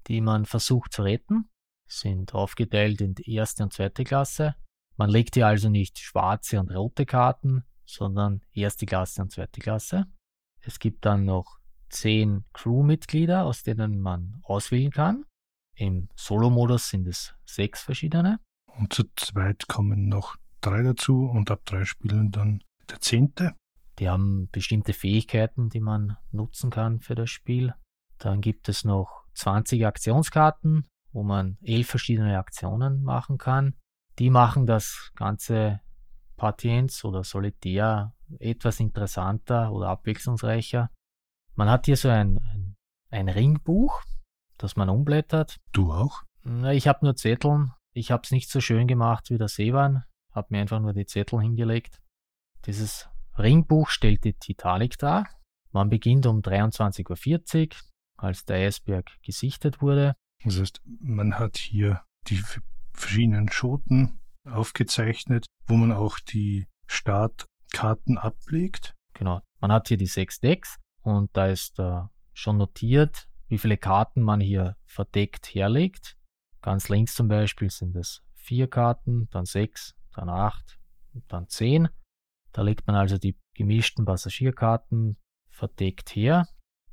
die man versucht zu retten. Sind aufgeteilt in die erste und zweite Klasse. Man legt hier also nicht schwarze und rote Karten, sondern erste Klasse und zweite Klasse. Es gibt dann noch 10 Crewmitglieder, aus denen man auswählen kann. Im Solo-Modus sind es sechs verschiedene. Und zu zweit kommen noch drei dazu und ab drei Spielen dann der zehnte. Die haben bestimmte Fähigkeiten, die man nutzen kann für das Spiel. Dann gibt es noch 20 Aktionskarten, wo man elf verschiedene Aktionen machen kann. Die machen das ganze Patiens oder Solitär etwas interessanter oder abwechslungsreicher. Man hat hier so ein, ein, ein Ringbuch, das man umblättert. Du auch? Ich habe nur Zetteln. Ich habe es nicht so schön gemacht wie der Sevan. Habe mir einfach nur die Zettel hingelegt. Dieses Ringbuch stellt die Titanic dar. Man beginnt um 23.40 Uhr, als der Eisberg gesichtet wurde. Das heißt, man hat hier die verschiedenen Schoten aufgezeichnet, wo man auch die Startkarten ablegt. Genau. Man hat hier die sechs Decks und da ist äh, schon notiert, wie viele Karten man hier verdeckt herlegt. Ganz links zum Beispiel sind es vier Karten, dann sechs, dann acht und dann zehn. Da legt man also die gemischten Passagierkarten verdeckt her,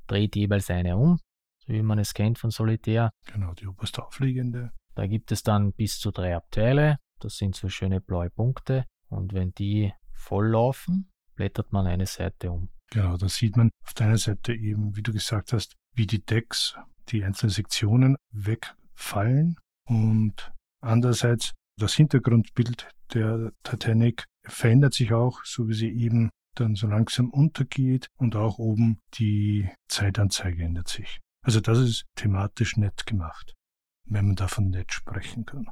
dreht jeweils eine um, so wie man es kennt von Solitär. Genau, die oberst aufliegende. Da gibt es dann bis zu drei Abteile. Das sind so schöne blaue Punkte. Und wenn die voll laufen, blättert man eine Seite um. Genau, da sieht man auf der einen Seite eben, wie du gesagt hast, wie die Decks, die einzelnen Sektionen wegfallen und andererseits das Hintergrundbild der Titanic verändert sich auch, so wie sie eben dann so langsam untergeht und auch oben die Zeitanzeige ändert sich. Also das ist thematisch nett gemacht, wenn man davon nett sprechen kann.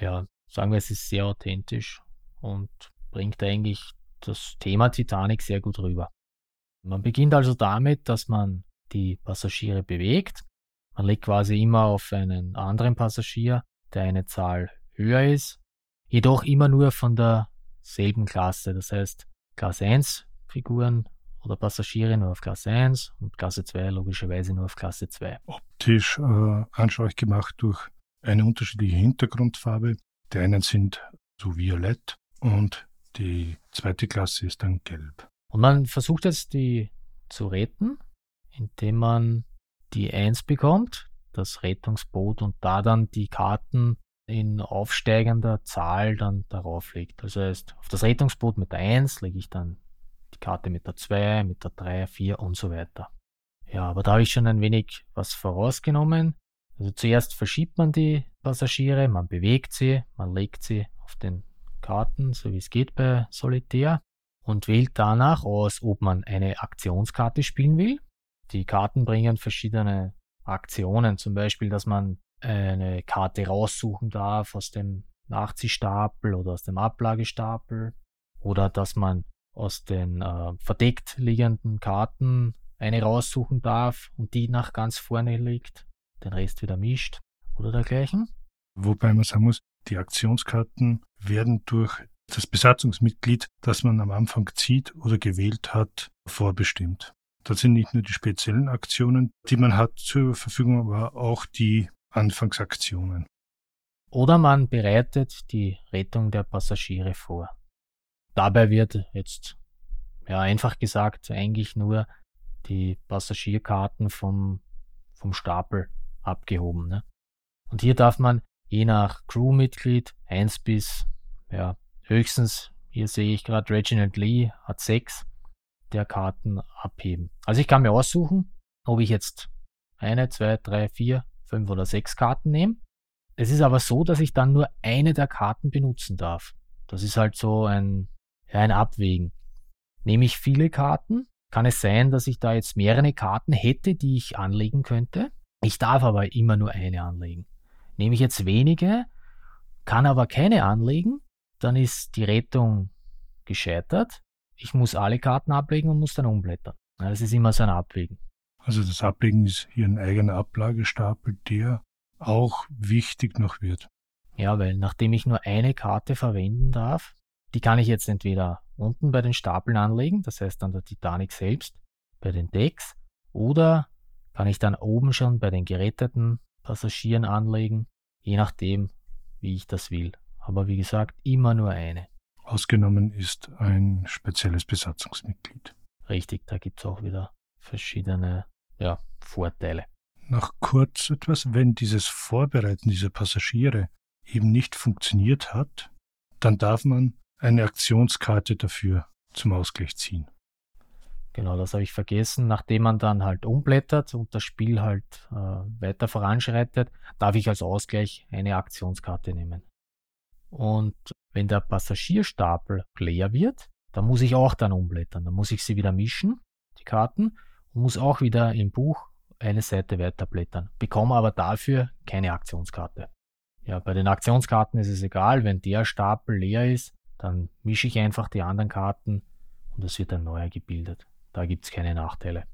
Ja, sagen wir, es ist sehr authentisch und bringt eigentlich das Thema Titanic sehr gut rüber. Man beginnt also damit, dass man die Passagiere bewegt. Man legt quasi immer auf einen anderen Passagier, der eine Zahl höher ist, jedoch immer nur von derselben Klasse. Das heißt, Klasse 1 Figuren oder Passagiere nur auf Klasse 1 und Klasse 2 logischerweise nur auf Klasse 2. Optisch äh, anschaulich gemacht durch eine unterschiedliche Hintergrundfarbe. Die einen sind so violett und die zweite Klasse ist dann gelb. Und man versucht jetzt die zu retten indem man die 1 bekommt, das Rettungsboot, und da dann die Karten in aufsteigender Zahl dann darauf legt. Also heißt, auf das Rettungsboot mit der 1 lege ich dann die Karte mit der 2, mit der 3, 4 und so weiter. Ja, aber da habe ich schon ein wenig was vorausgenommen. Also zuerst verschiebt man die Passagiere, man bewegt sie, man legt sie auf den Karten, so wie es geht bei Solitär, und wählt danach aus, ob man eine Aktionskarte spielen will. Die Karten bringen verschiedene Aktionen, zum Beispiel, dass man eine Karte raussuchen darf aus dem Nachziehstapel oder aus dem Ablagestapel oder dass man aus den äh, verdeckt liegenden Karten eine raussuchen darf und die nach ganz vorne liegt, den Rest wieder mischt oder dergleichen. Wobei man sagen muss, die Aktionskarten werden durch das Besatzungsmitglied, das man am Anfang zieht oder gewählt hat, vorbestimmt. Das sind nicht nur die speziellen Aktionen, die man hat zur Verfügung, aber auch die Anfangsaktionen. Oder man bereitet die Rettung der Passagiere vor. Dabei wird jetzt, ja, einfach gesagt, eigentlich nur die Passagierkarten vom, vom Stapel abgehoben. Ne? Und hier darf man je nach Crewmitglied 1 bis, ja, höchstens, hier sehe ich gerade Reginald Lee hat 6 der Karten abheben. Also ich kann mir aussuchen, ob ich jetzt eine, zwei, drei, vier, fünf oder sechs Karten nehme. Es ist aber so, dass ich dann nur eine der Karten benutzen darf. Das ist halt so ein, ein Abwägen. Nehme ich viele Karten, kann es sein, dass ich da jetzt mehrere Karten hätte, die ich anlegen könnte. Ich darf aber immer nur eine anlegen. Nehme ich jetzt wenige, kann aber keine anlegen, dann ist die Rettung gescheitert. Ich muss alle Karten ablegen und muss dann umblättern. Das ist immer so ein Abwägen. Also das Ablegen ist hier ein eigener Ablagestapel, der auch wichtig noch wird. Ja, weil nachdem ich nur eine Karte verwenden darf, die kann ich jetzt entweder unten bei den Stapeln anlegen, das heißt an der Titanic selbst, bei den Decks, oder kann ich dann oben schon bei den geretteten Passagieren anlegen, je nachdem, wie ich das will. Aber wie gesagt, immer nur eine. Ausgenommen ist ein spezielles Besatzungsmitglied. Richtig, da gibt es auch wieder verschiedene ja, Vorteile. Noch kurz etwas, wenn dieses Vorbereiten dieser Passagiere eben nicht funktioniert hat, dann darf man eine Aktionskarte dafür zum Ausgleich ziehen. Genau, das habe ich vergessen. Nachdem man dann halt umblättert und das Spiel halt äh, weiter voranschreitet, darf ich als Ausgleich eine Aktionskarte nehmen. Und wenn der Passagierstapel leer wird, dann muss ich auch dann umblättern. Dann muss ich sie wieder mischen, die Karten, und muss auch wieder im Buch eine Seite weiterblättern, bekomme aber dafür keine Aktionskarte. Ja, bei den Aktionskarten ist es egal, wenn der Stapel leer ist, dann mische ich einfach die anderen Karten und es wird ein neuer gebildet. Da gibt es keine Nachteile.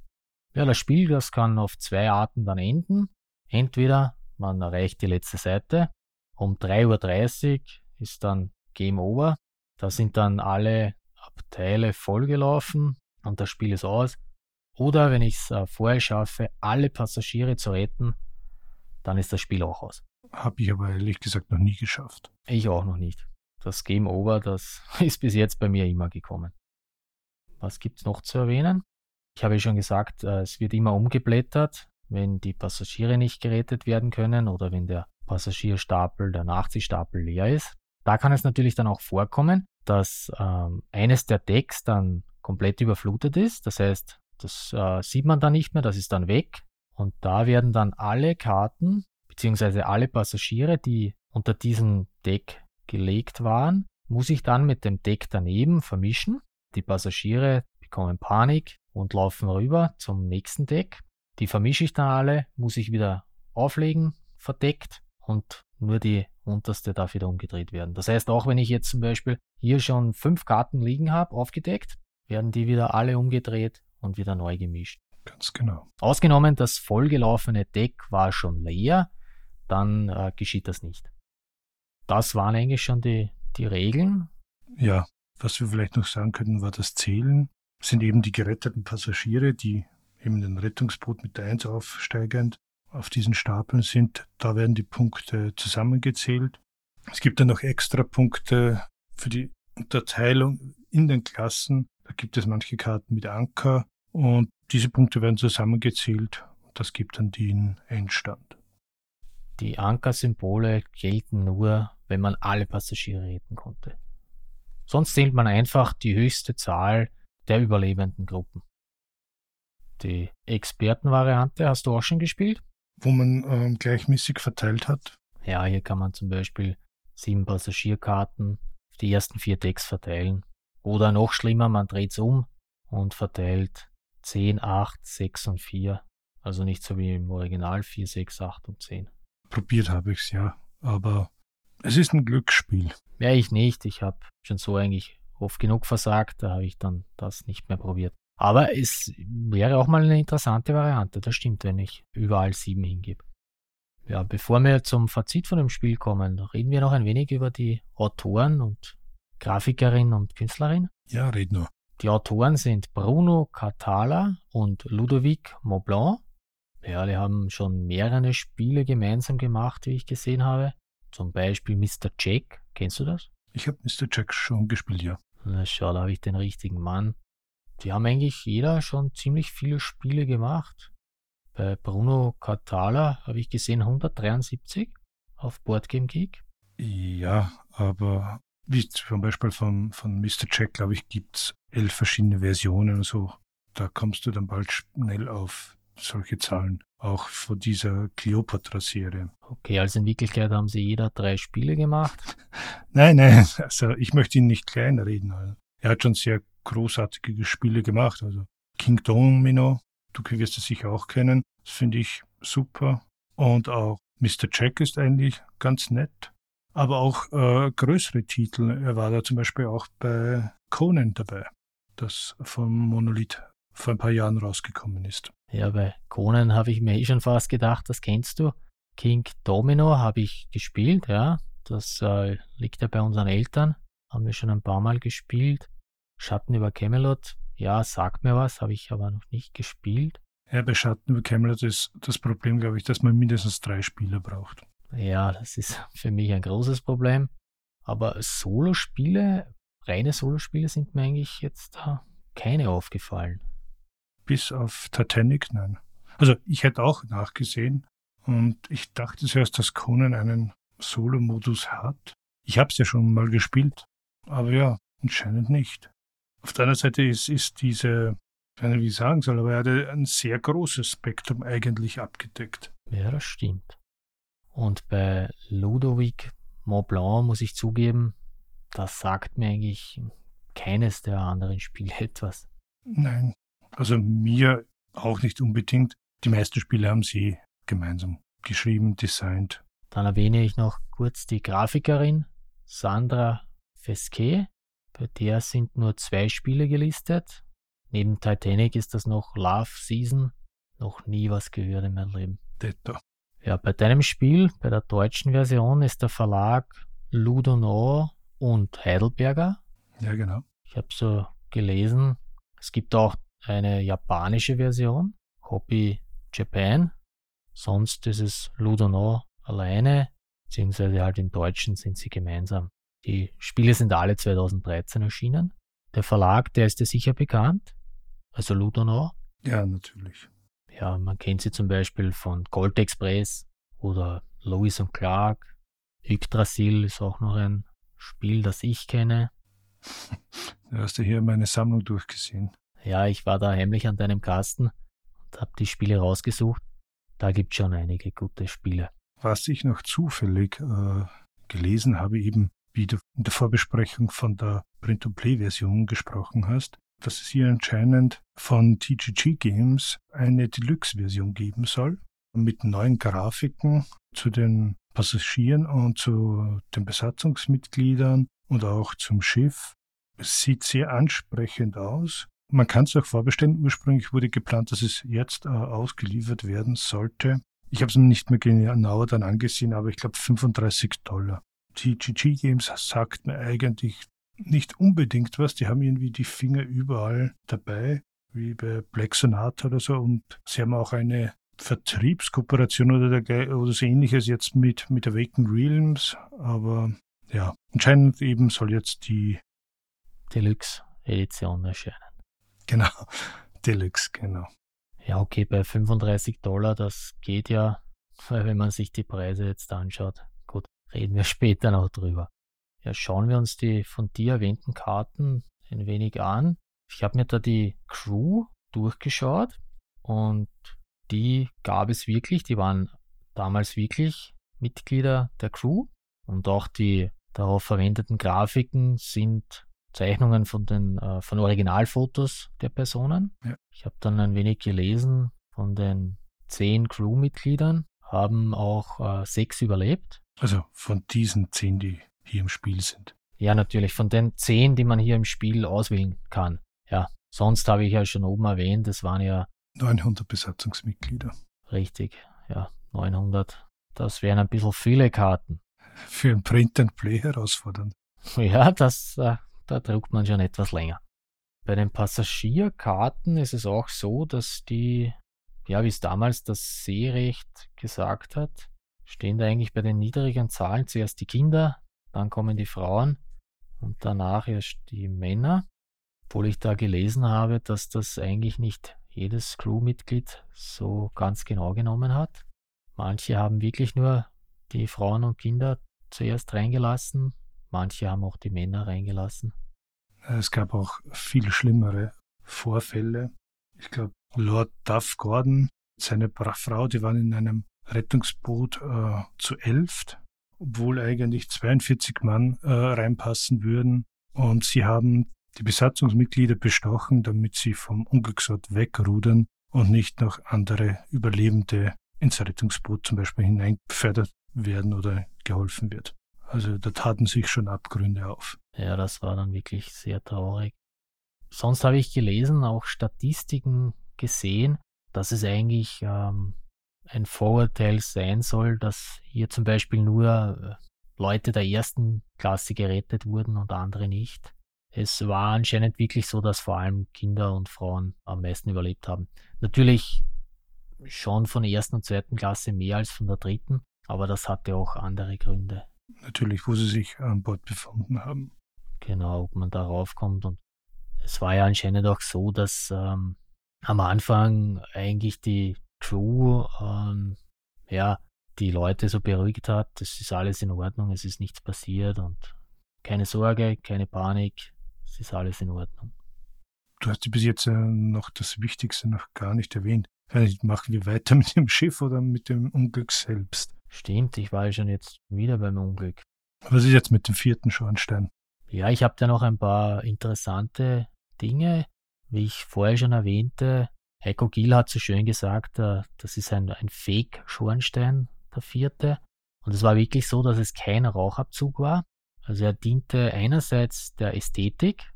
Ja, das Spiel, das kann auf zwei Arten dann enden. Entweder man erreicht die letzte Seite, um 3.30 Uhr ist dann Game Over. Da sind dann alle Abteile vollgelaufen und das Spiel ist aus. Oder wenn ich es äh, vorher schaffe, alle Passagiere zu retten, dann ist das Spiel auch aus. Habe ich aber ehrlich gesagt noch nie geschafft. Ich auch noch nicht. Das Game Over, das ist bis jetzt bei mir immer gekommen. Was gibt es noch zu erwähnen? Ich habe schon gesagt, äh, es wird immer umgeblättert, wenn die Passagiere nicht gerettet werden können oder wenn der Passagierstapel, der Nachziehstapel leer ist. Da kann es natürlich dann auch vorkommen, dass ähm, eines der Decks dann komplett überflutet ist. Das heißt, das äh, sieht man dann nicht mehr, das ist dann weg. Und da werden dann alle Karten beziehungsweise alle Passagiere, die unter diesem Deck gelegt waren, muss ich dann mit dem Deck daneben vermischen. Die Passagiere bekommen Panik und laufen rüber zum nächsten Deck. Die vermische ich dann alle, muss ich wieder auflegen, verdeckt und nur die unterste darf wieder umgedreht werden. Das heißt, auch wenn ich jetzt zum Beispiel hier schon fünf Karten liegen habe, aufgedeckt, werden die wieder alle umgedreht und wieder neu gemischt. Ganz genau. Ausgenommen, das vollgelaufene Deck war schon leer, dann äh, geschieht das nicht. Das waren eigentlich schon die, die Regeln. Ja, was wir vielleicht noch sagen könnten, war das Zählen. Das sind eben die geretteten Passagiere, die eben den Rettungsboot mit der 1 aufsteigend auf diesen Stapeln sind. Da werden die Punkte zusammengezählt. Es gibt dann noch extra Punkte für die Unterteilung in den Klassen. Da gibt es manche Karten mit Anker und diese Punkte werden zusammengezählt. Das gibt dann den Endstand. Die Ankersymbole gelten nur, wenn man alle Passagiere retten konnte. Sonst zählt man einfach die höchste Zahl der überlebenden Gruppen. Die Expertenvariante hast du auch schon gespielt? Wo man ähm, gleichmäßig verteilt hat. Ja, hier kann man zum Beispiel sieben Passagierkarten auf die ersten vier Decks verteilen. Oder noch schlimmer, man dreht es um und verteilt 10, 8, 6 und 4. Also nicht so wie im Original 4, 6, 8 und 10. Probiert habe ich es ja, aber es ist ein Glücksspiel. Ja, ich nicht. Ich habe schon so eigentlich oft genug versagt, da habe ich dann das nicht mehr probiert. Aber es wäre auch mal eine interessante Variante, das stimmt, wenn ich überall sieben hingebe. Ja, bevor wir zum Fazit von dem Spiel kommen, reden wir noch ein wenig über die Autoren und Grafikerin und Künstlerin. Ja, red nur. Die Autoren sind Bruno Catala und Ludovic Maublanc. Ja, die haben schon mehrere Spiele gemeinsam gemacht, wie ich gesehen habe. Zum Beispiel Mr. Jack. Kennst du das? Ich habe Mr. Jack schon gespielt, ja. Na schau, da habe ich den richtigen Mann. Die haben eigentlich jeder schon ziemlich viele Spiele gemacht. Bei Bruno Catala habe ich gesehen 173 auf Boardgame Geek. Ja, aber wie zum Beispiel von, von Mr. Jack, glaube ich, gibt es elf verschiedene Versionen und so. Da kommst du dann bald schnell auf solche Zahlen. Auch von dieser Cleopatra-Serie. Okay, also in Wirklichkeit haben sie jeder drei Spiele gemacht. nein, nein, also ich möchte ihn nicht kleinreden. Er hat schon sehr großartige Spiele gemacht. Also King Domino, du wirst es sicher auch kennen. Das finde ich super. Und auch Mr. Jack ist eigentlich ganz nett. Aber auch äh, größere Titel. Er war da zum Beispiel auch bei Conan dabei, das vom Monolith vor ein paar Jahren rausgekommen ist. Ja, bei Conan habe ich mir eh schon fast gedacht, das kennst du. King Domino habe ich gespielt, ja. Das äh, liegt ja bei unseren Eltern. Haben wir schon ein paar Mal gespielt. Schatten über Camelot, ja, sagt mir was, habe ich aber noch nicht gespielt. Ja, bei Schatten über Camelot ist das Problem, glaube ich, dass man mindestens drei Spieler braucht. Ja, das ist für mich ein großes Problem. Aber Solospiele, reine Solospiele sind mir eigentlich jetzt keine aufgefallen. Bis auf Titanic, nein. Also ich hätte auch nachgesehen und ich dachte zuerst, dass Conan einen Solo-Modus hat. Ich habe es ja schon mal gespielt, aber ja, anscheinend nicht. Auf der anderen Seite ist, ist diese, ich weiß nicht, wie ich sagen soll, aber er hatte ein sehr großes Spektrum eigentlich abgedeckt. Ja, das stimmt. Und bei Ludovic Montblanc muss ich zugeben, das sagt mir eigentlich keines der anderen Spiele etwas. Nein, also mir auch nicht unbedingt. Die meisten Spiele haben sie gemeinsam geschrieben, designt. Dann erwähne ich noch kurz die Grafikerin Sandra Fesquet. Bei der sind nur zwei Spiele gelistet. Neben Titanic ist das noch Love Season. Noch nie was gehört in meinem Leben. Detto. Ja, bei deinem Spiel, bei der deutschen Version, ist der Verlag Ludonor und Heidelberger. Ja, genau. Ich habe so gelesen, es gibt auch eine japanische Version, Hobby Japan. Sonst ist es Ludonor alleine, beziehungsweise halt im Deutschen sind sie gemeinsam. Die Spiele sind alle 2013 erschienen. Der Verlag, der ist dir sicher bekannt, also Ludonor. Ja, natürlich. Ja, man kennt sie zum Beispiel von Gold Express oder Lewis und Clark. Yggdrasil ist auch noch ein Spiel, das ich kenne. Du hast ja hier meine Sammlung durchgesehen. Ja, ich war da heimlich an deinem Kasten und habe die Spiele rausgesucht. Da gibt es schon einige gute Spiele. Was ich noch zufällig äh, gelesen habe, eben wie du in der Vorbesprechung von der Print-and-Play-Version gesprochen hast, dass es hier anscheinend von TGG Games eine Deluxe-Version geben soll, mit neuen Grafiken zu den Passagieren und zu den Besatzungsmitgliedern und auch zum Schiff. Es sieht sehr ansprechend aus. Man kann es auch vorbestellen. Ursprünglich wurde geplant, dass es jetzt äh, ausgeliefert werden sollte. Ich habe es mir nicht mehr genauer dann angesehen, aber ich glaube 35 Dollar. TGG Games sagt mir eigentlich nicht unbedingt was. Die haben irgendwie die Finger überall dabei, wie bei Black Sonata oder so. Und sie haben auch eine Vertriebskooperation oder, der, oder so ähnliches jetzt mit, mit Awakened Realms. Aber ja, anscheinend eben soll jetzt die Deluxe-Edition erscheinen. Genau, Deluxe, genau. Ja, okay, bei 35 Dollar, das geht ja. weil wenn man sich die Preise jetzt anschaut, reden wir später noch drüber. Ja, schauen wir uns die von dir erwähnten Karten ein wenig an. Ich habe mir da die Crew durchgeschaut und die gab es wirklich, die waren damals wirklich Mitglieder der Crew und auch die darauf verwendeten Grafiken sind Zeichnungen von den äh, von Originalfotos der Personen. Ja. Ich habe dann ein wenig gelesen von den zehn Crewmitgliedern, haben auch äh, sechs überlebt. Also von diesen zehn, die hier im Spiel sind. Ja, natürlich, von den zehn, die man hier im Spiel auswählen kann. Ja, sonst habe ich ja schon oben erwähnt, es waren ja 900 Besatzungsmitglieder. Richtig, ja, 900. Das wären ein bisschen viele Karten. Für ein Print-and-Play herausfordernd. Ja, das, äh, da druckt man schon etwas länger. Bei den Passagierkarten ist es auch so, dass die, ja, wie es damals das Seerecht gesagt hat, stehen da eigentlich bei den niedrigen Zahlen zuerst die Kinder, dann kommen die Frauen und danach erst die Männer. Obwohl ich da gelesen habe, dass das eigentlich nicht jedes Crewmitglied so ganz genau genommen hat. Manche haben wirklich nur die Frauen und Kinder zuerst reingelassen, manche haben auch die Männer reingelassen. Es gab auch viel schlimmere Vorfälle. Ich glaube, Lord Duff Gordon, seine Frau, die waren in einem Rettungsboot äh, zu elft, obwohl eigentlich 42 Mann äh, reinpassen würden. Und sie haben die Besatzungsmitglieder bestochen, damit sie vom Unglücksort wegrudern und nicht noch andere Überlebende ins Rettungsboot zum Beispiel hineinbefördert werden oder geholfen wird. Also da taten sich schon Abgründe auf. Ja, das war dann wirklich sehr traurig. Sonst habe ich gelesen, auch Statistiken gesehen, dass es eigentlich ähm, ein Vorurteil sein soll, dass hier zum Beispiel nur äh, Leute der ersten Klasse gerettet wurden und andere nicht. Es war anscheinend wirklich so, dass vor allem Kinder und Frauen am meisten überlebt haben. Natürlich schon von der ersten und zweiten Klasse mehr als von der dritten, aber das hatte auch andere Gründe. Natürlich, wo sie sich an Bord befunden haben. Genau, ob man darauf kommt. Und es war ja anscheinend auch so, dass ähm, am Anfang eigentlich die Crew ähm, ja, die Leute so beruhigt hat, es ist alles in Ordnung, es ist nichts passiert und keine Sorge, keine Panik, es ist alles in Ordnung. Du hast bis jetzt noch das Wichtigste noch gar nicht erwähnt. Machen wir weiter mit dem Schiff oder mit dem Unglück selbst? Stimmt, ich war ja schon jetzt wieder beim Unglück. Was ist jetzt mit dem vierten Schornstein? Ja, ich habe da noch ein paar interessante Dinge. Wie ich vorher schon erwähnte, Heiko Giel hat so schön gesagt, äh, das ist ein, ein Fake-Schornstein, der vierte. Und es war wirklich so, dass es kein Rauchabzug war. Also er diente einerseits der Ästhetik,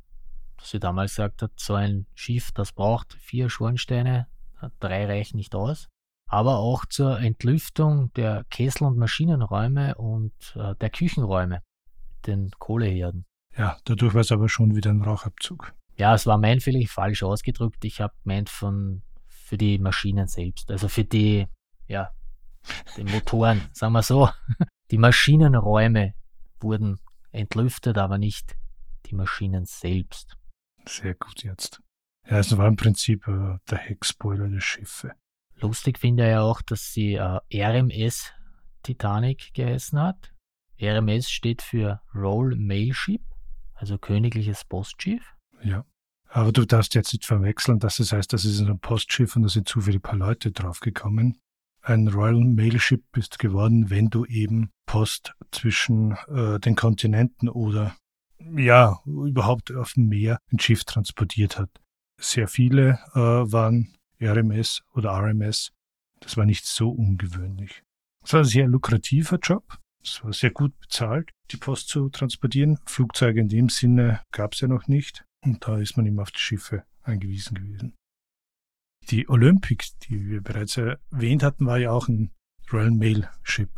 dass sie damals gesagt hat, so ein Schiff, das braucht vier Schornsteine, drei reichen nicht aus aber auch zur Entlüftung der Kessel- und Maschinenräume und äh, der Küchenräume, den Kohleherden. Ja, dadurch war es aber schon wieder ein Rauchabzug. Ja, es war mein Fehler, falsch ausgedrückt. Ich habe meint von für die Maschinen selbst, also für die, ja, die Motoren, sagen wir so. Die Maschinenräume wurden entlüftet, aber nicht die Maschinen selbst. Sehr gut jetzt. Ja, es war im Prinzip äh, der Heckspoiler der Schiffe. Lustig finde ich ja auch, dass sie äh, RMS Titanic geheißen hat. RMS steht für Roll Mail Ship, also königliches Postschiff. Ja. Aber du darfst jetzt nicht verwechseln, dass das heißt, das ist ein Postschiff und da sind zufällig ein paar Leute draufgekommen. Ein Royal Mail Ship bist geworden, wenn du eben Post zwischen äh, den Kontinenten oder ja, überhaupt auf dem Meer ein Schiff transportiert hat. Sehr viele äh, waren RMS oder RMS. Das war nicht so ungewöhnlich. Es war ein sehr lukrativer Job. Es war sehr gut bezahlt, die Post zu transportieren. Flugzeuge in dem Sinne gab es ja noch nicht. Und da ist man immer auf die Schiffe angewiesen gewesen. Die Olympic, die wir bereits erwähnt hatten, war ja auch ein Royal Mail Ship.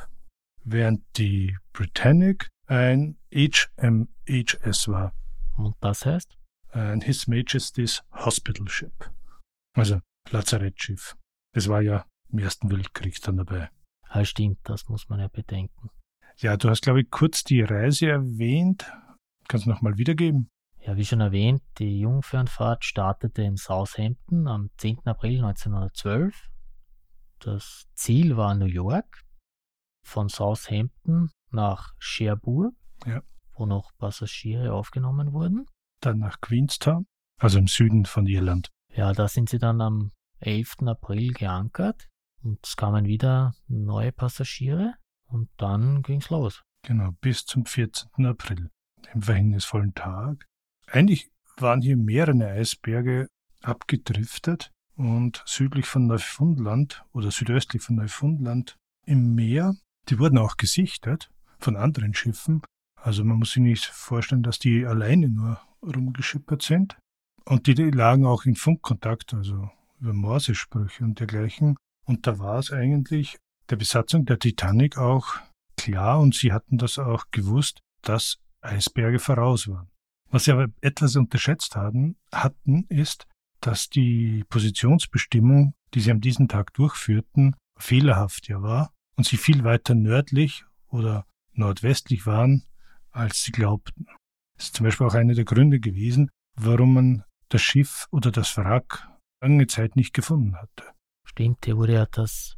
Während die Britannic ein HMHS war. Und das heißt? Ein His Majesty's Hospital Ship. Also Lazarettschiff. Es war ja im Ersten Weltkrieg dann dabei. Ja, stimmt, das muss man ja bedenken. Ja, du hast, glaube ich, kurz die Reise erwähnt. Kannst du nochmal wiedergeben? Ja, wie schon erwähnt, die Jungfernfahrt startete in Southampton am 10. April 1912. Das Ziel war New York, von Southampton nach Cherbourg, Ja. wo noch Passagiere aufgenommen wurden. Dann nach Queenstown, also im Süden von Irland. Ja, da sind sie dann am 11. April geankert und es kamen wieder neue Passagiere und dann ging's los. Genau, bis zum 14. April, dem verhängnisvollen Tag. Eigentlich waren hier mehrere Eisberge abgedriftet und südlich von Neufundland oder südöstlich von Neufundland im Meer. Die wurden auch gesichtet von anderen Schiffen. Also man muss sich nicht vorstellen, dass die alleine nur rumgeschippert sind. Und die, die lagen auch in Funkkontakt, also über Morsesprüche und dergleichen. Und da war es eigentlich der Besatzung der Titanic auch klar und sie hatten das auch gewusst, dass Eisberge voraus waren. Was sie aber etwas unterschätzt hatten, hatten, ist, dass die Positionsbestimmung, die sie an diesem Tag durchführten, fehlerhaft ja war und sie viel weiter nördlich oder nordwestlich waren, als sie glaubten. Das ist zum Beispiel auch einer der Gründe gewesen, warum man das Schiff oder das Wrack lange Zeit nicht gefunden hatte. Stimmt, hier wurde ja das,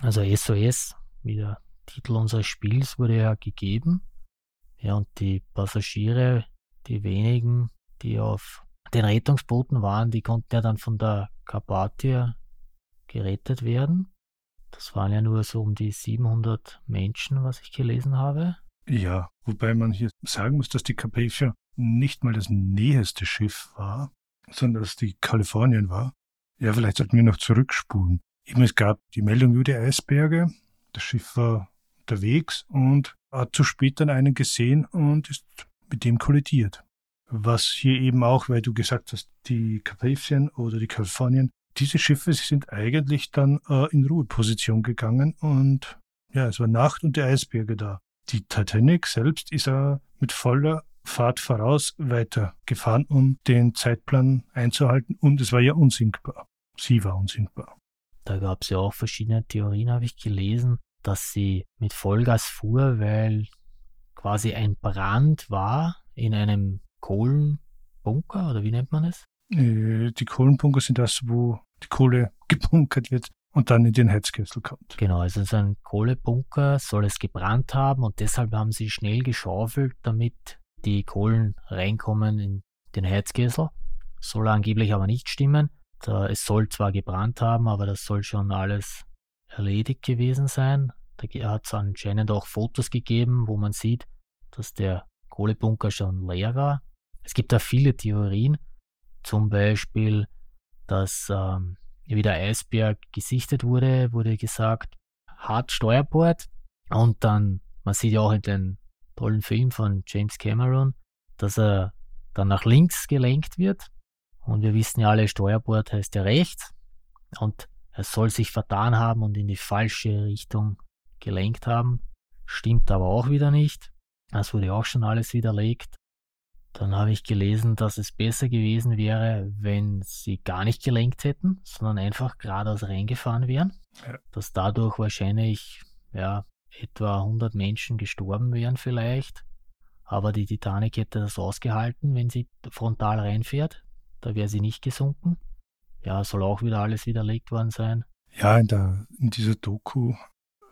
also SOS, wie der Titel unseres Spiels, wurde ja gegeben. Ja, und die Passagiere, die wenigen, die auf den Rettungsbooten waren, die konnten ja dann von der Carpathia gerettet werden. Das waren ja nur so um die 700 Menschen, was ich gelesen habe. Ja, wobei man hier sagen muss, dass die Carpathia nicht mal das näheste Schiff war, sondern dass die Kalifornien war. Ja, vielleicht sollten wir noch zurückspulen. Eben, es gab die Meldung über die Eisberge. Das Schiff war unterwegs und hat zu spät dann einen gesehen und ist mit dem kollidiert. Was hier eben auch, weil du gesagt hast, die Carpathian oder die Kalifornien, diese Schiffe sind eigentlich dann äh, in Ruheposition gegangen und ja, es war Nacht und die Eisberge da. Die Titanic selbst ist äh, mit voller Fahrt voraus weitergefahren, um den Zeitplan einzuhalten und es war ja unsinkbar. Sie war unsinkbar. Da gab es ja auch verschiedene Theorien, habe ich gelesen, dass sie mit Vollgas fuhr, weil quasi ein Brand war in einem Kohlenbunker oder wie nennt man es? Äh, Die Kohlenbunker sind das, wo die Kohle gebunkert wird und dann in den Heizkessel kommt. Genau, also so ein Kohlebunker soll es gebrannt haben und deshalb haben sie schnell geschaufelt, damit die Kohlen reinkommen in den Heizkessel. Soll angeblich aber nicht stimmen. Da, es soll zwar gebrannt haben, aber das soll schon alles erledigt gewesen sein. Da hat es anscheinend auch Fotos gegeben, wo man sieht, dass der Kohlebunker schon leer war. Es gibt da viele Theorien, zum Beispiel, dass ähm, wie der Eisberg gesichtet wurde, wurde gesagt, hart Steuerbord. Und dann, man sieht ja auch in den tollen Film von James Cameron, dass er dann nach links gelenkt wird. Und wir wissen ja alle, Steuerbord heißt ja rechts. Und er soll sich vertan haben und in die falsche Richtung gelenkt haben. Stimmt aber auch wieder nicht. Das wurde auch schon alles widerlegt. Dann habe ich gelesen, dass es besser gewesen wäre, wenn sie gar nicht gelenkt hätten, sondern einfach geradeaus reingefahren wären. Ja. Dass dadurch wahrscheinlich ja, etwa 100 Menschen gestorben wären vielleicht. Aber die Titanic hätte das ausgehalten, wenn sie frontal reinfährt. Da wäre sie nicht gesunken. Ja, soll auch wieder alles widerlegt worden sein. Ja, in, der, in dieser Doku,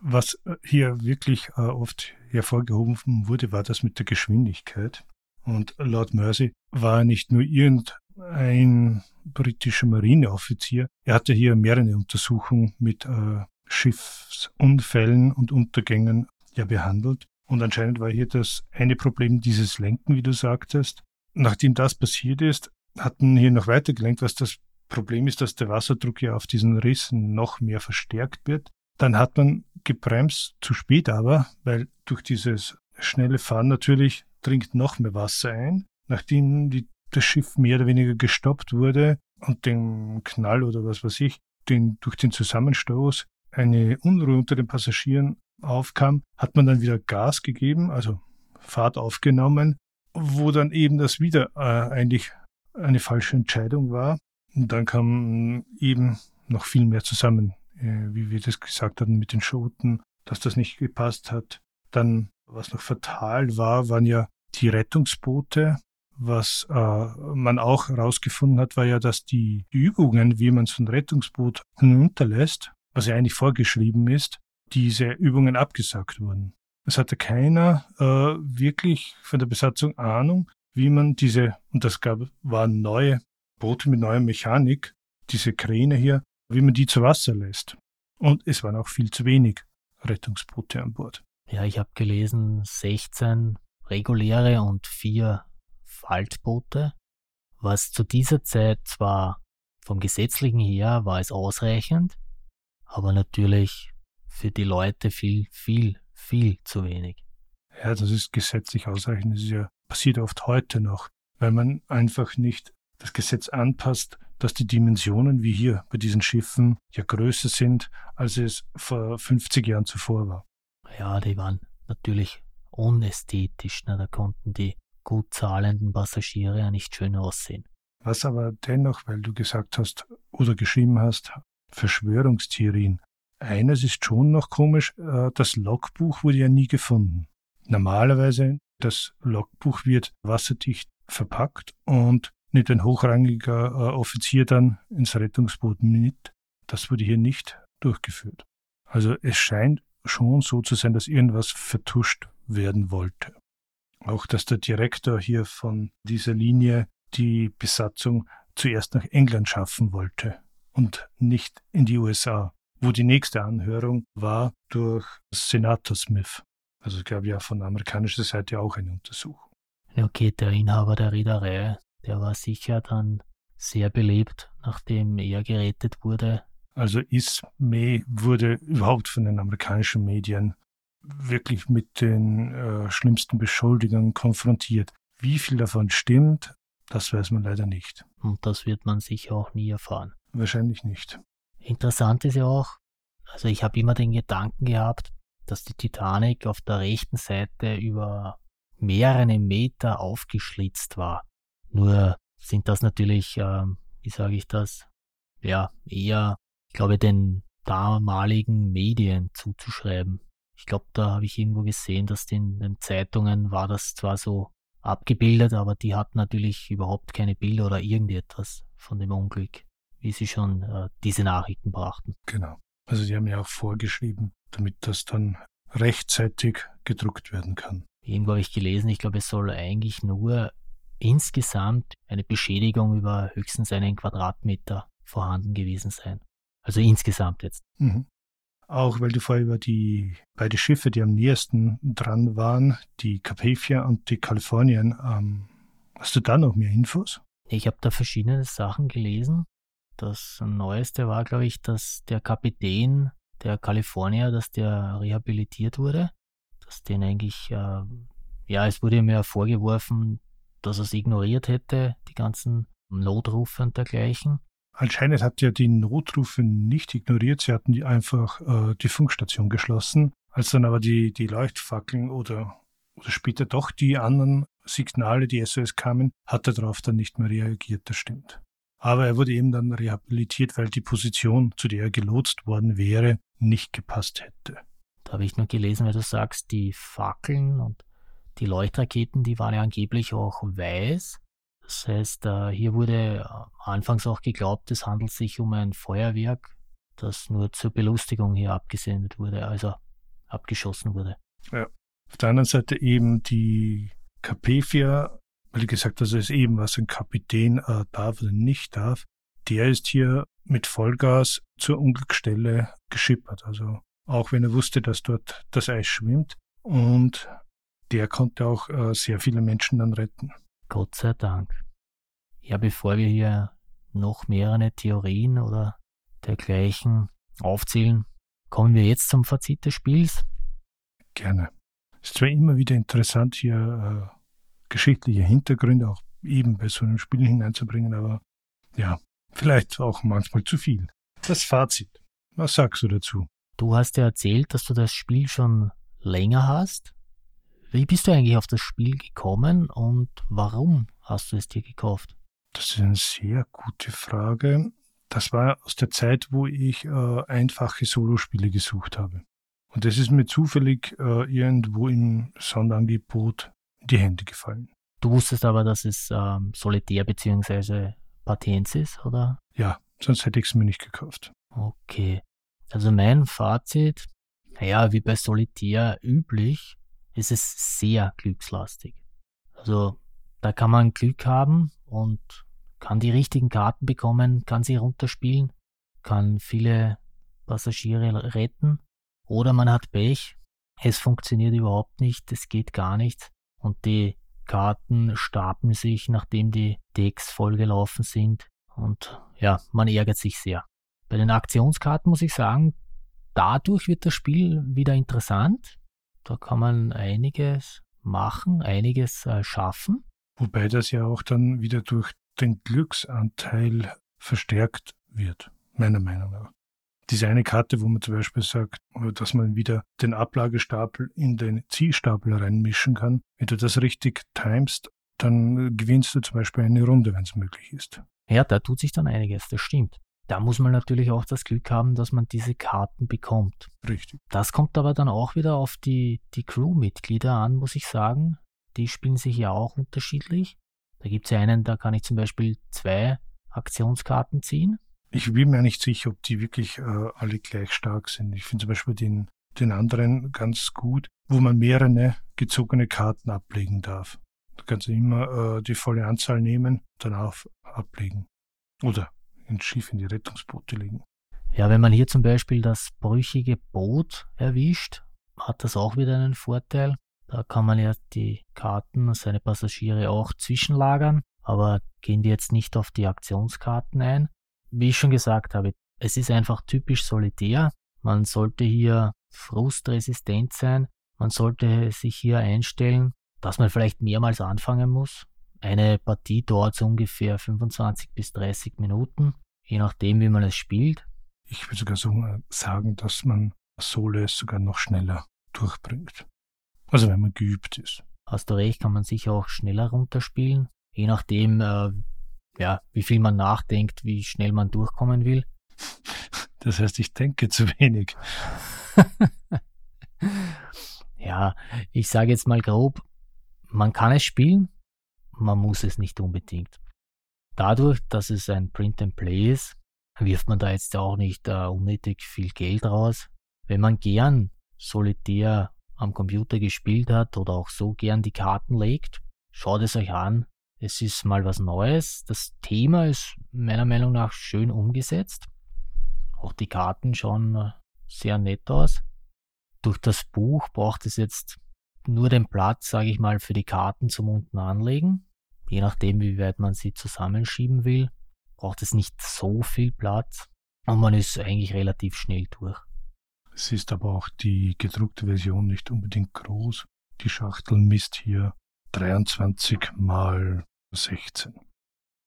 was hier wirklich äh, oft hervorgehoben wurde, war das mit der Geschwindigkeit. Und Lord Mersey war nicht nur irgendein britischer Marineoffizier, er hatte hier mehrere Untersuchungen mit äh, Schiffsunfällen und Untergängen ja behandelt. Und anscheinend war hier das eine Problem dieses Lenken, wie du sagtest. Nachdem das passiert ist, hatten hier noch weiter gelenkt, was das Problem ist, dass der Wasserdruck ja auf diesen Rissen noch mehr verstärkt wird. Dann hat man gebremst, zu spät aber, weil durch dieses schnelle Fahren natürlich dringt noch mehr Wasser ein. Nachdem die, das Schiff mehr oder weniger gestoppt wurde und den Knall oder was weiß ich, den, durch den Zusammenstoß eine Unruhe unter den Passagieren aufkam, hat man dann wieder Gas gegeben, also Fahrt aufgenommen, wo dann eben das wieder äh, eigentlich eine falsche Entscheidung war. Und dann kam eben noch viel mehr zusammen, wie wir das gesagt hatten mit den Schoten, dass das nicht gepasst hat. Dann, was noch fatal war, waren ja die Rettungsboote. Was äh, man auch herausgefunden hat, war ja, dass die Übungen, wie man so ein Rettungsboot hinunterlässt, was ja eigentlich vorgeschrieben ist, diese Übungen abgesagt wurden. Es hatte keiner äh, wirklich von der Besatzung Ahnung, wie man diese, und das gab, waren neue Boote mit neuer Mechanik, diese Kräne hier, wie man die zu Wasser lässt. Und es waren auch viel zu wenig Rettungsboote an Bord. Ja, ich habe gelesen, 16 reguläre und vier Faltboote, was zu dieser Zeit zwar vom gesetzlichen her war es ausreichend, aber natürlich für die Leute viel, viel, viel zu wenig. Ja, das ist gesetzlich ausreichend. Das ist ja, passiert oft heute noch, weil man einfach nicht das Gesetz anpasst, dass die Dimensionen wie hier bei diesen Schiffen ja größer sind, als es vor 50 Jahren zuvor war. Ja, die waren natürlich unästhetisch. Ne? Da konnten die gut zahlenden Passagiere ja nicht schön aussehen. Was aber dennoch, weil du gesagt hast oder geschrieben hast, Verschwörungstheorien. Eines ist schon noch komisch, äh, das Logbuch wurde ja nie gefunden. Normalerweise, das Logbuch wird wasserdicht verpackt und nimmt ein hochrangiger äh, Offizier dann ins Rettungsboot mit. Das wurde hier nicht durchgeführt. Also es scheint schon so zu sein, dass irgendwas vertuscht werden wollte. Auch dass der Direktor hier von dieser Linie die Besatzung zuerst nach England schaffen wollte und nicht in die USA, wo die nächste Anhörung war durch Senator Smith. Also es gab ja von amerikanischer Seite auch eine Untersuchung. Okay, der Inhaber der Reederei, der war sicher dann sehr belebt, nachdem er gerettet wurde. Also Ismay wurde überhaupt von den amerikanischen Medien wirklich mit den äh, schlimmsten Beschuldigungen konfrontiert. Wie viel davon stimmt, das weiß man leider nicht. Und das wird man sicher auch nie erfahren. Wahrscheinlich nicht. Interessant ist ja auch, also ich habe immer den Gedanken gehabt, dass die Titanic auf der rechten Seite über mehrere Meter aufgeschlitzt war. Nur sind das natürlich, äh, wie sage ich das, ja, eher, ich glaube, den damaligen Medien zuzuschreiben. Ich glaube, da habe ich irgendwo gesehen, dass in den Zeitungen war das zwar so abgebildet, aber die hatten natürlich überhaupt keine Bilder oder irgendetwas von dem Unglück, wie sie schon äh, diese Nachrichten brachten. Genau. Also die haben ja auch vorgeschrieben, damit das dann rechtzeitig gedruckt werden kann. Irgendwo habe ich gelesen, ich glaube, es soll eigentlich nur insgesamt eine Beschädigung über höchstens einen Quadratmeter vorhanden gewesen sein. Also insgesamt jetzt. Mhm. Auch weil du vorher über die beiden Schiffe, die am nächsten dran waren, die Carpathia und die Kalifornien, ähm, hast du da noch mehr Infos? Ich habe da verschiedene Sachen gelesen. Das Neueste war, glaube ich, dass der Kapitän der California, dass der rehabilitiert wurde. Dass den eigentlich, äh, ja, es wurde mir vorgeworfen, dass er es ignoriert hätte, die ganzen Notrufe und dergleichen. Anscheinend hat er die Notrufe nicht ignoriert. Sie hatten die einfach äh, die Funkstation geschlossen. Als dann aber die, die Leuchtfackeln oder, oder später doch die anderen Signale, die SOS kamen, hat er darauf dann nicht mehr reagiert, das stimmt. Aber er wurde eben dann rehabilitiert, weil die Position, zu der er gelotst worden wäre, nicht gepasst hätte. Da habe ich nur gelesen, weil du sagst, die Fackeln und die Leuchtraketen, die waren ja angeblich auch weiß. Das heißt, äh, hier wurde äh, anfangs auch geglaubt, es handelt sich um ein Feuerwerk, das nur zur Belustigung hier abgesendet wurde, also abgeschossen wurde. Ja. Auf der anderen Seite eben die Capefia, weil gesagt hast, es eben was ein Kapitän äh, darf oder nicht darf, der ist hier mit Vollgas zur Unglücksstelle geschippert. Also auch wenn er wusste, dass dort das Eis schwimmt. Und der konnte auch äh, sehr viele Menschen dann retten. Gott sei Dank. Ja, bevor wir hier noch mehrere Theorien oder dergleichen aufzählen, kommen wir jetzt zum Fazit des Spiels. Gerne. Es ist zwar immer wieder interessant, hier äh, geschichtliche Hintergründe auch eben bei so einem Spiel hineinzubringen, aber ja, vielleicht auch manchmal zu viel. Das Fazit. Was sagst du dazu? Du hast ja erzählt, dass du das Spiel schon länger hast. Wie bist du eigentlich auf das Spiel gekommen und warum hast du es dir gekauft? Das ist eine sehr gute Frage. Das war aus der Zeit, wo ich äh, einfache Solospiele gesucht habe. Und das ist mir zufällig äh, irgendwo im Sonderangebot in die Hände gefallen. Du wusstest aber, dass es ähm, Solitär bzw. Patens ist, oder? Ja, sonst hätte ich es mir nicht gekauft. Okay. Also mein Fazit, naja, wie bei Solitär üblich, ist es sehr glückslastig. Also da kann man Glück haben und kann die richtigen Karten bekommen, kann sie runterspielen, kann viele Passagiere retten oder man hat Pech, es funktioniert überhaupt nicht, es geht gar nicht und die Karten stapeln sich, nachdem die Decks vollgelaufen sind und ja, man ärgert sich sehr. Bei den Aktionskarten muss ich sagen, dadurch wird das Spiel wieder interessant. Da kann man einiges machen, einiges äh, schaffen. Wobei das ja auch dann wieder durch den Glücksanteil verstärkt wird, meiner Meinung nach. Diese eine Karte, wo man zum Beispiel sagt, dass man wieder den Ablagestapel in den Ziehstapel reinmischen kann. Wenn du das richtig timest, dann gewinnst du zum Beispiel eine Runde, wenn es möglich ist. Ja, da tut sich dann einiges, das stimmt. Da muss man natürlich auch das Glück haben, dass man diese Karten bekommt. Richtig. Das kommt aber dann auch wieder auf die, die Crewmitglieder an, muss ich sagen. Die spielen sich ja auch unterschiedlich. Da gibt es ja einen, da kann ich zum Beispiel zwei Aktionskarten ziehen. Ich bin mir nicht sicher, ob die wirklich äh, alle gleich stark sind. Ich finde zum Beispiel den, den anderen ganz gut, wo man mehrere gezogene Karten ablegen darf. Da kannst du immer äh, die volle Anzahl nehmen, danach ablegen. Oder ins Schiff in die Rettungsboote legen. Ja, wenn man hier zum Beispiel das brüchige Boot erwischt, hat das auch wieder einen Vorteil. Da kann man ja die Karten, seine Passagiere auch zwischenlagern, aber gehen wir jetzt nicht auf die Aktionskarten ein wie ich schon gesagt habe, es ist einfach typisch solitär. Man sollte hier frustresistent sein. Man sollte sich hier einstellen, dass man vielleicht mehrmals anfangen muss. Eine Partie dauert so ungefähr 25 bis 30 Minuten, je nachdem, wie man es spielt. Ich würde sogar so äh, sagen, dass man Solo sogar noch schneller durchbringt. Also wenn man geübt ist. Hast du recht, kann man sich auch schneller runterspielen. Je nachdem, äh, ja, wie viel man nachdenkt, wie schnell man durchkommen will. Das heißt, ich denke zu wenig. ja, ich sage jetzt mal grob, man kann es spielen, man muss es nicht unbedingt. Dadurch, dass es ein Print and Play ist, wirft man da jetzt auch nicht uh, unnötig viel Geld raus. Wenn man gern solitär am Computer gespielt hat oder auch so gern die Karten legt, schaut es euch an. Es ist mal was Neues. Das Thema ist meiner Meinung nach schön umgesetzt. Auch die Karten schauen äh, sehr nett aus. Durch das Buch braucht es jetzt nur den Platz, sage ich mal, für die Karten zum unten anlegen. Je nachdem, wie weit man sie zusammenschieben will, braucht es nicht so viel Platz. Und man ist eigentlich relativ schnell durch. Es ist aber auch die gedruckte Version nicht unbedingt groß. Die Schachtel misst hier 23 mal 16.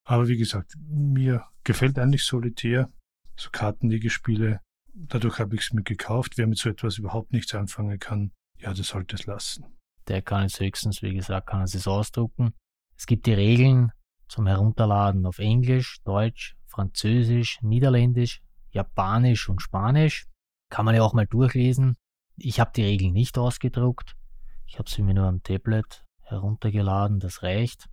Aber wie gesagt, mir gefällt eigentlich Solitär, so Kartenlegespiele. Dadurch habe ich es mir gekauft. Wer mit so etwas überhaupt nichts anfangen kann, ja, der sollte es lassen. Der kann es höchstens, wie gesagt, kann es es ausdrucken. Es gibt die Regeln zum Herunterladen auf Englisch, Deutsch, Französisch, Niederländisch, Japanisch und Spanisch. Kann man ja auch mal durchlesen. Ich habe die Regeln nicht ausgedruckt. Ich habe sie mir nur am Tablet heruntergeladen, das reicht.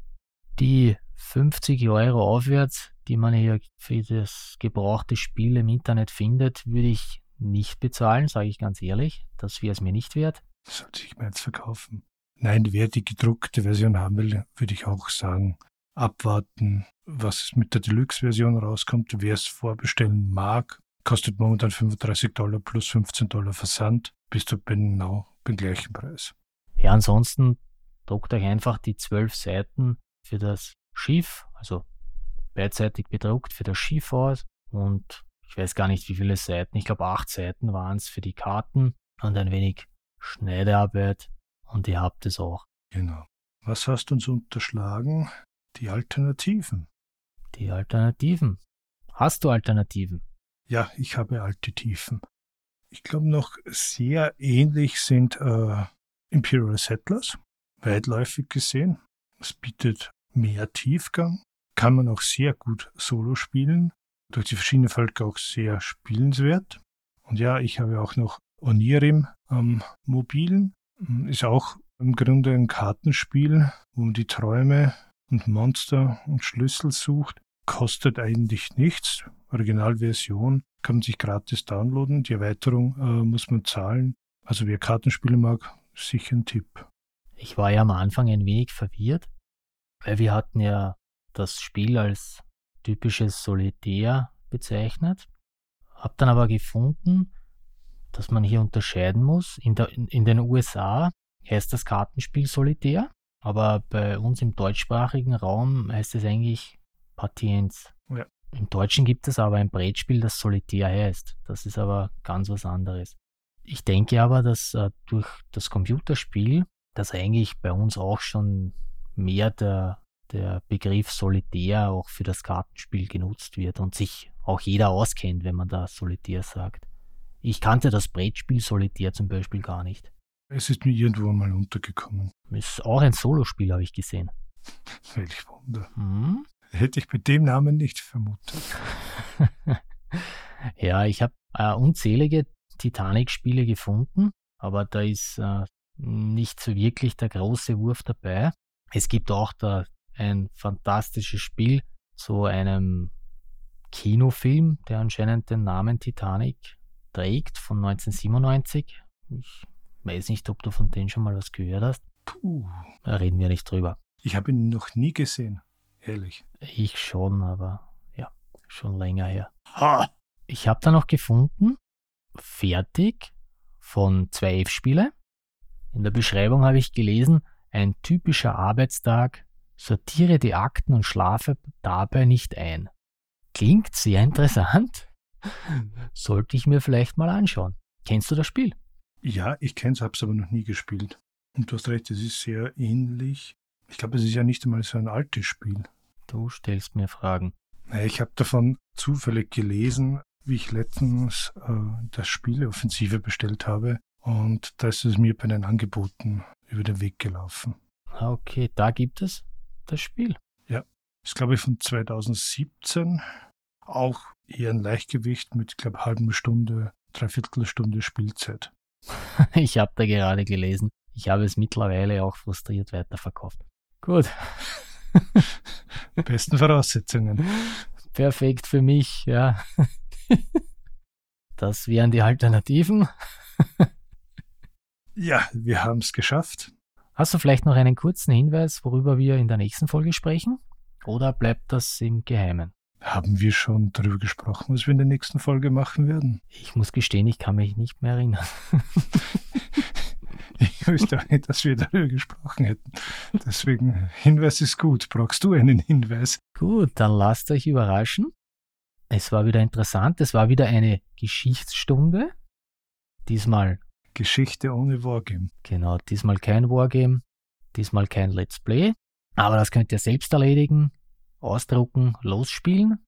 Die 50 Euro aufwärts, die man hier für das gebrauchte Spiel im Internet findet, würde ich nicht bezahlen, sage ich ganz ehrlich. Das wäre es mir nicht wert. Sollte ich mir jetzt verkaufen? Nein, wer die gedruckte Version haben will, würde ich auch sagen, abwarten, was mit der Deluxe-Version rauskommt. Wer es vorbestellen mag, kostet momentan 35 Dollar plus 15 Dollar Versand, bist du genau beim gleichen Preis. Ja, ansonsten druckt euch einfach die zwölf Seiten für das Schiff, also beidseitig bedruckt für das Schiff aus und ich weiß gar nicht, wie viele Seiten, ich glaube acht Seiten waren es für die Karten und ein wenig Schneidearbeit und ihr habt es auch. Genau. Was hast du uns unterschlagen? Die Alternativen. Die Alternativen. Hast du Alternativen? Ja, ich habe alte Tiefen. Ich glaube noch sehr ähnlich sind äh, Imperial Settlers weitläufig gesehen. Es bietet mehr Tiefgang, kann man auch sehr gut solo spielen, durch die verschiedenen Völker auch sehr spielenswert. Und ja, ich habe auch noch Onirim am mobilen, ist auch im Grunde ein Kartenspiel, wo man die Träume und Monster und Schlüssel sucht, kostet eigentlich nichts, Originalversion kann man sich gratis downloaden. Die Erweiterung äh, muss man zahlen. Also wer Kartenspiele mag, sicher ein Tipp. Ich war ja am Anfang ein wenig verwirrt, weil wir hatten ja das Spiel als typisches Solitär bezeichnet. Hab dann aber gefunden, dass man hier unterscheiden muss. In, der, in, den USA heißt das Kartenspiel Solitär, aber bei uns im deutschsprachigen Raum heißt es eigentlich Patienz. Ja. Im Deutschen gibt es aber ein Brettspiel, das Solitär heißt. Das ist aber ganz was anderes. Ich denke aber, dass äh, durch das Computerspiel, das eigentlich bei uns auch schon mehr der, der Begriff Solitär auch für das Kartenspiel genutzt wird und sich auch jeder auskennt, wenn man da Solitär sagt. Ich kannte das Brettspiel Solitär zum Beispiel gar nicht. Es ist mir irgendwo mal untergekommen. Ist auch ein Solospiel, habe ich gesehen. Welch Wunder. Hm? Hätte ich mit dem Namen nicht vermutet. ja, ich habe äh, unzählige Titanic-Spiele gefunden, aber da ist äh, nicht so wirklich der große Wurf dabei. Es gibt auch da ein fantastisches Spiel zu einem Kinofilm, der anscheinend den Namen Titanic trägt, von 1997. Ich weiß nicht, ob du von denen schon mal was gehört hast. Puh. Da reden wir nicht drüber. Ich habe ihn noch nie gesehen, ehrlich. Ich schon, aber ja, schon länger her. Ha! Ich habe da noch gefunden, fertig von zwei F-Spiele. In der Beschreibung habe ich gelesen, ein typischer Arbeitstag, sortiere die Akten und schlafe dabei nicht ein. Klingt sehr interessant. Sollte ich mir vielleicht mal anschauen. Kennst du das Spiel? Ja, ich kenne es, habe es aber noch nie gespielt. Und du hast recht, es ist sehr ähnlich. Ich glaube, es ist ja nicht einmal so ein altes Spiel. Du stellst mir Fragen. Ich habe davon zufällig gelesen, wie ich letztens äh, das Spiel Offensive bestellt habe. Und da ist es mir bei den Angeboten über den Weg gelaufen. Ah, okay, da gibt es das Spiel. Ja, ist glaube ich von 2017. Auch eher ein Leichtgewicht mit, glaube halben Stunde, dreiviertel Stunde Spielzeit. ich habe da gerade gelesen. Ich habe es mittlerweile auch frustriert weiterverkauft. Gut. Besten Voraussetzungen. Perfekt für mich, ja. Das wären die Alternativen. Ja, wir haben es geschafft. Hast du vielleicht noch einen kurzen Hinweis, worüber wir in der nächsten Folge sprechen? Oder bleibt das im Geheimen? Haben wir schon darüber gesprochen, was wir in der nächsten Folge machen werden? Ich muss gestehen, ich kann mich nicht mehr erinnern. ich wüsste auch nicht, dass wir darüber gesprochen hätten. Deswegen, Hinweis ist gut. Brauchst du einen Hinweis? Gut, dann lasst euch überraschen. Es war wieder interessant. Es war wieder eine Geschichtsstunde. Diesmal Geschichte ohne Wargame. Genau, diesmal kein Wargame, diesmal kein Let's Play. Aber das könnt ihr selbst erledigen, ausdrucken, losspielen.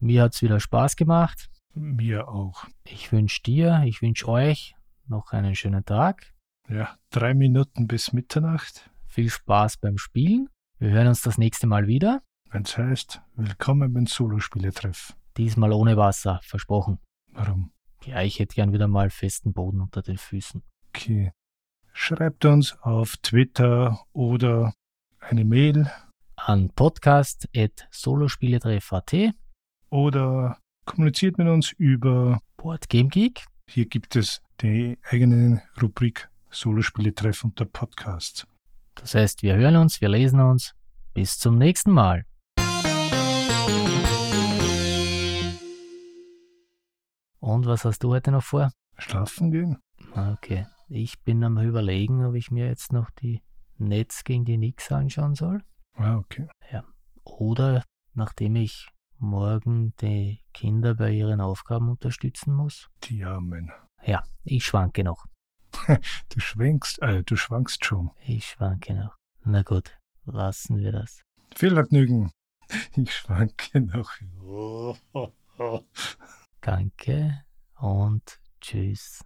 Mir hat es wieder Spaß gemacht. Mir auch. Ich wünsche dir, ich wünsche euch noch einen schönen Tag. Ja, drei Minuten bis Mitternacht. Viel Spaß beim Spielen. Wir hören uns das nächste Mal wieder. Wenn es heißt, willkommen beim Solospieletreff. Diesmal ohne Wasser, versprochen. Warum? Ja, ich hätte gern wieder mal festen Boden unter den Füßen. Okay. Schreibt uns auf Twitter oder eine Mail an podcast.solospieletreff.at oder kommuniziert mit uns über Boardgamegeek. Hier gibt es die eigene Rubrik Solospieletreff unter Podcast. Das heißt, wir hören uns, wir lesen uns. Bis zum nächsten Mal. Und was hast du heute noch vor? Schlafen gehen. Okay. Ich bin am überlegen, ob ich mir jetzt noch die Netz gegen die Nix anschauen soll. Ah, okay. Ja. Oder nachdem ich morgen die Kinder bei ihren Aufgaben unterstützen muss. Die Armen. Ja, ich schwanke noch. du schwenkst, äh, du schwankst schon. Ich schwanke noch. Na gut, lassen wir das. Viel Vergnügen. Ich schwanke noch. Danke und tschüss.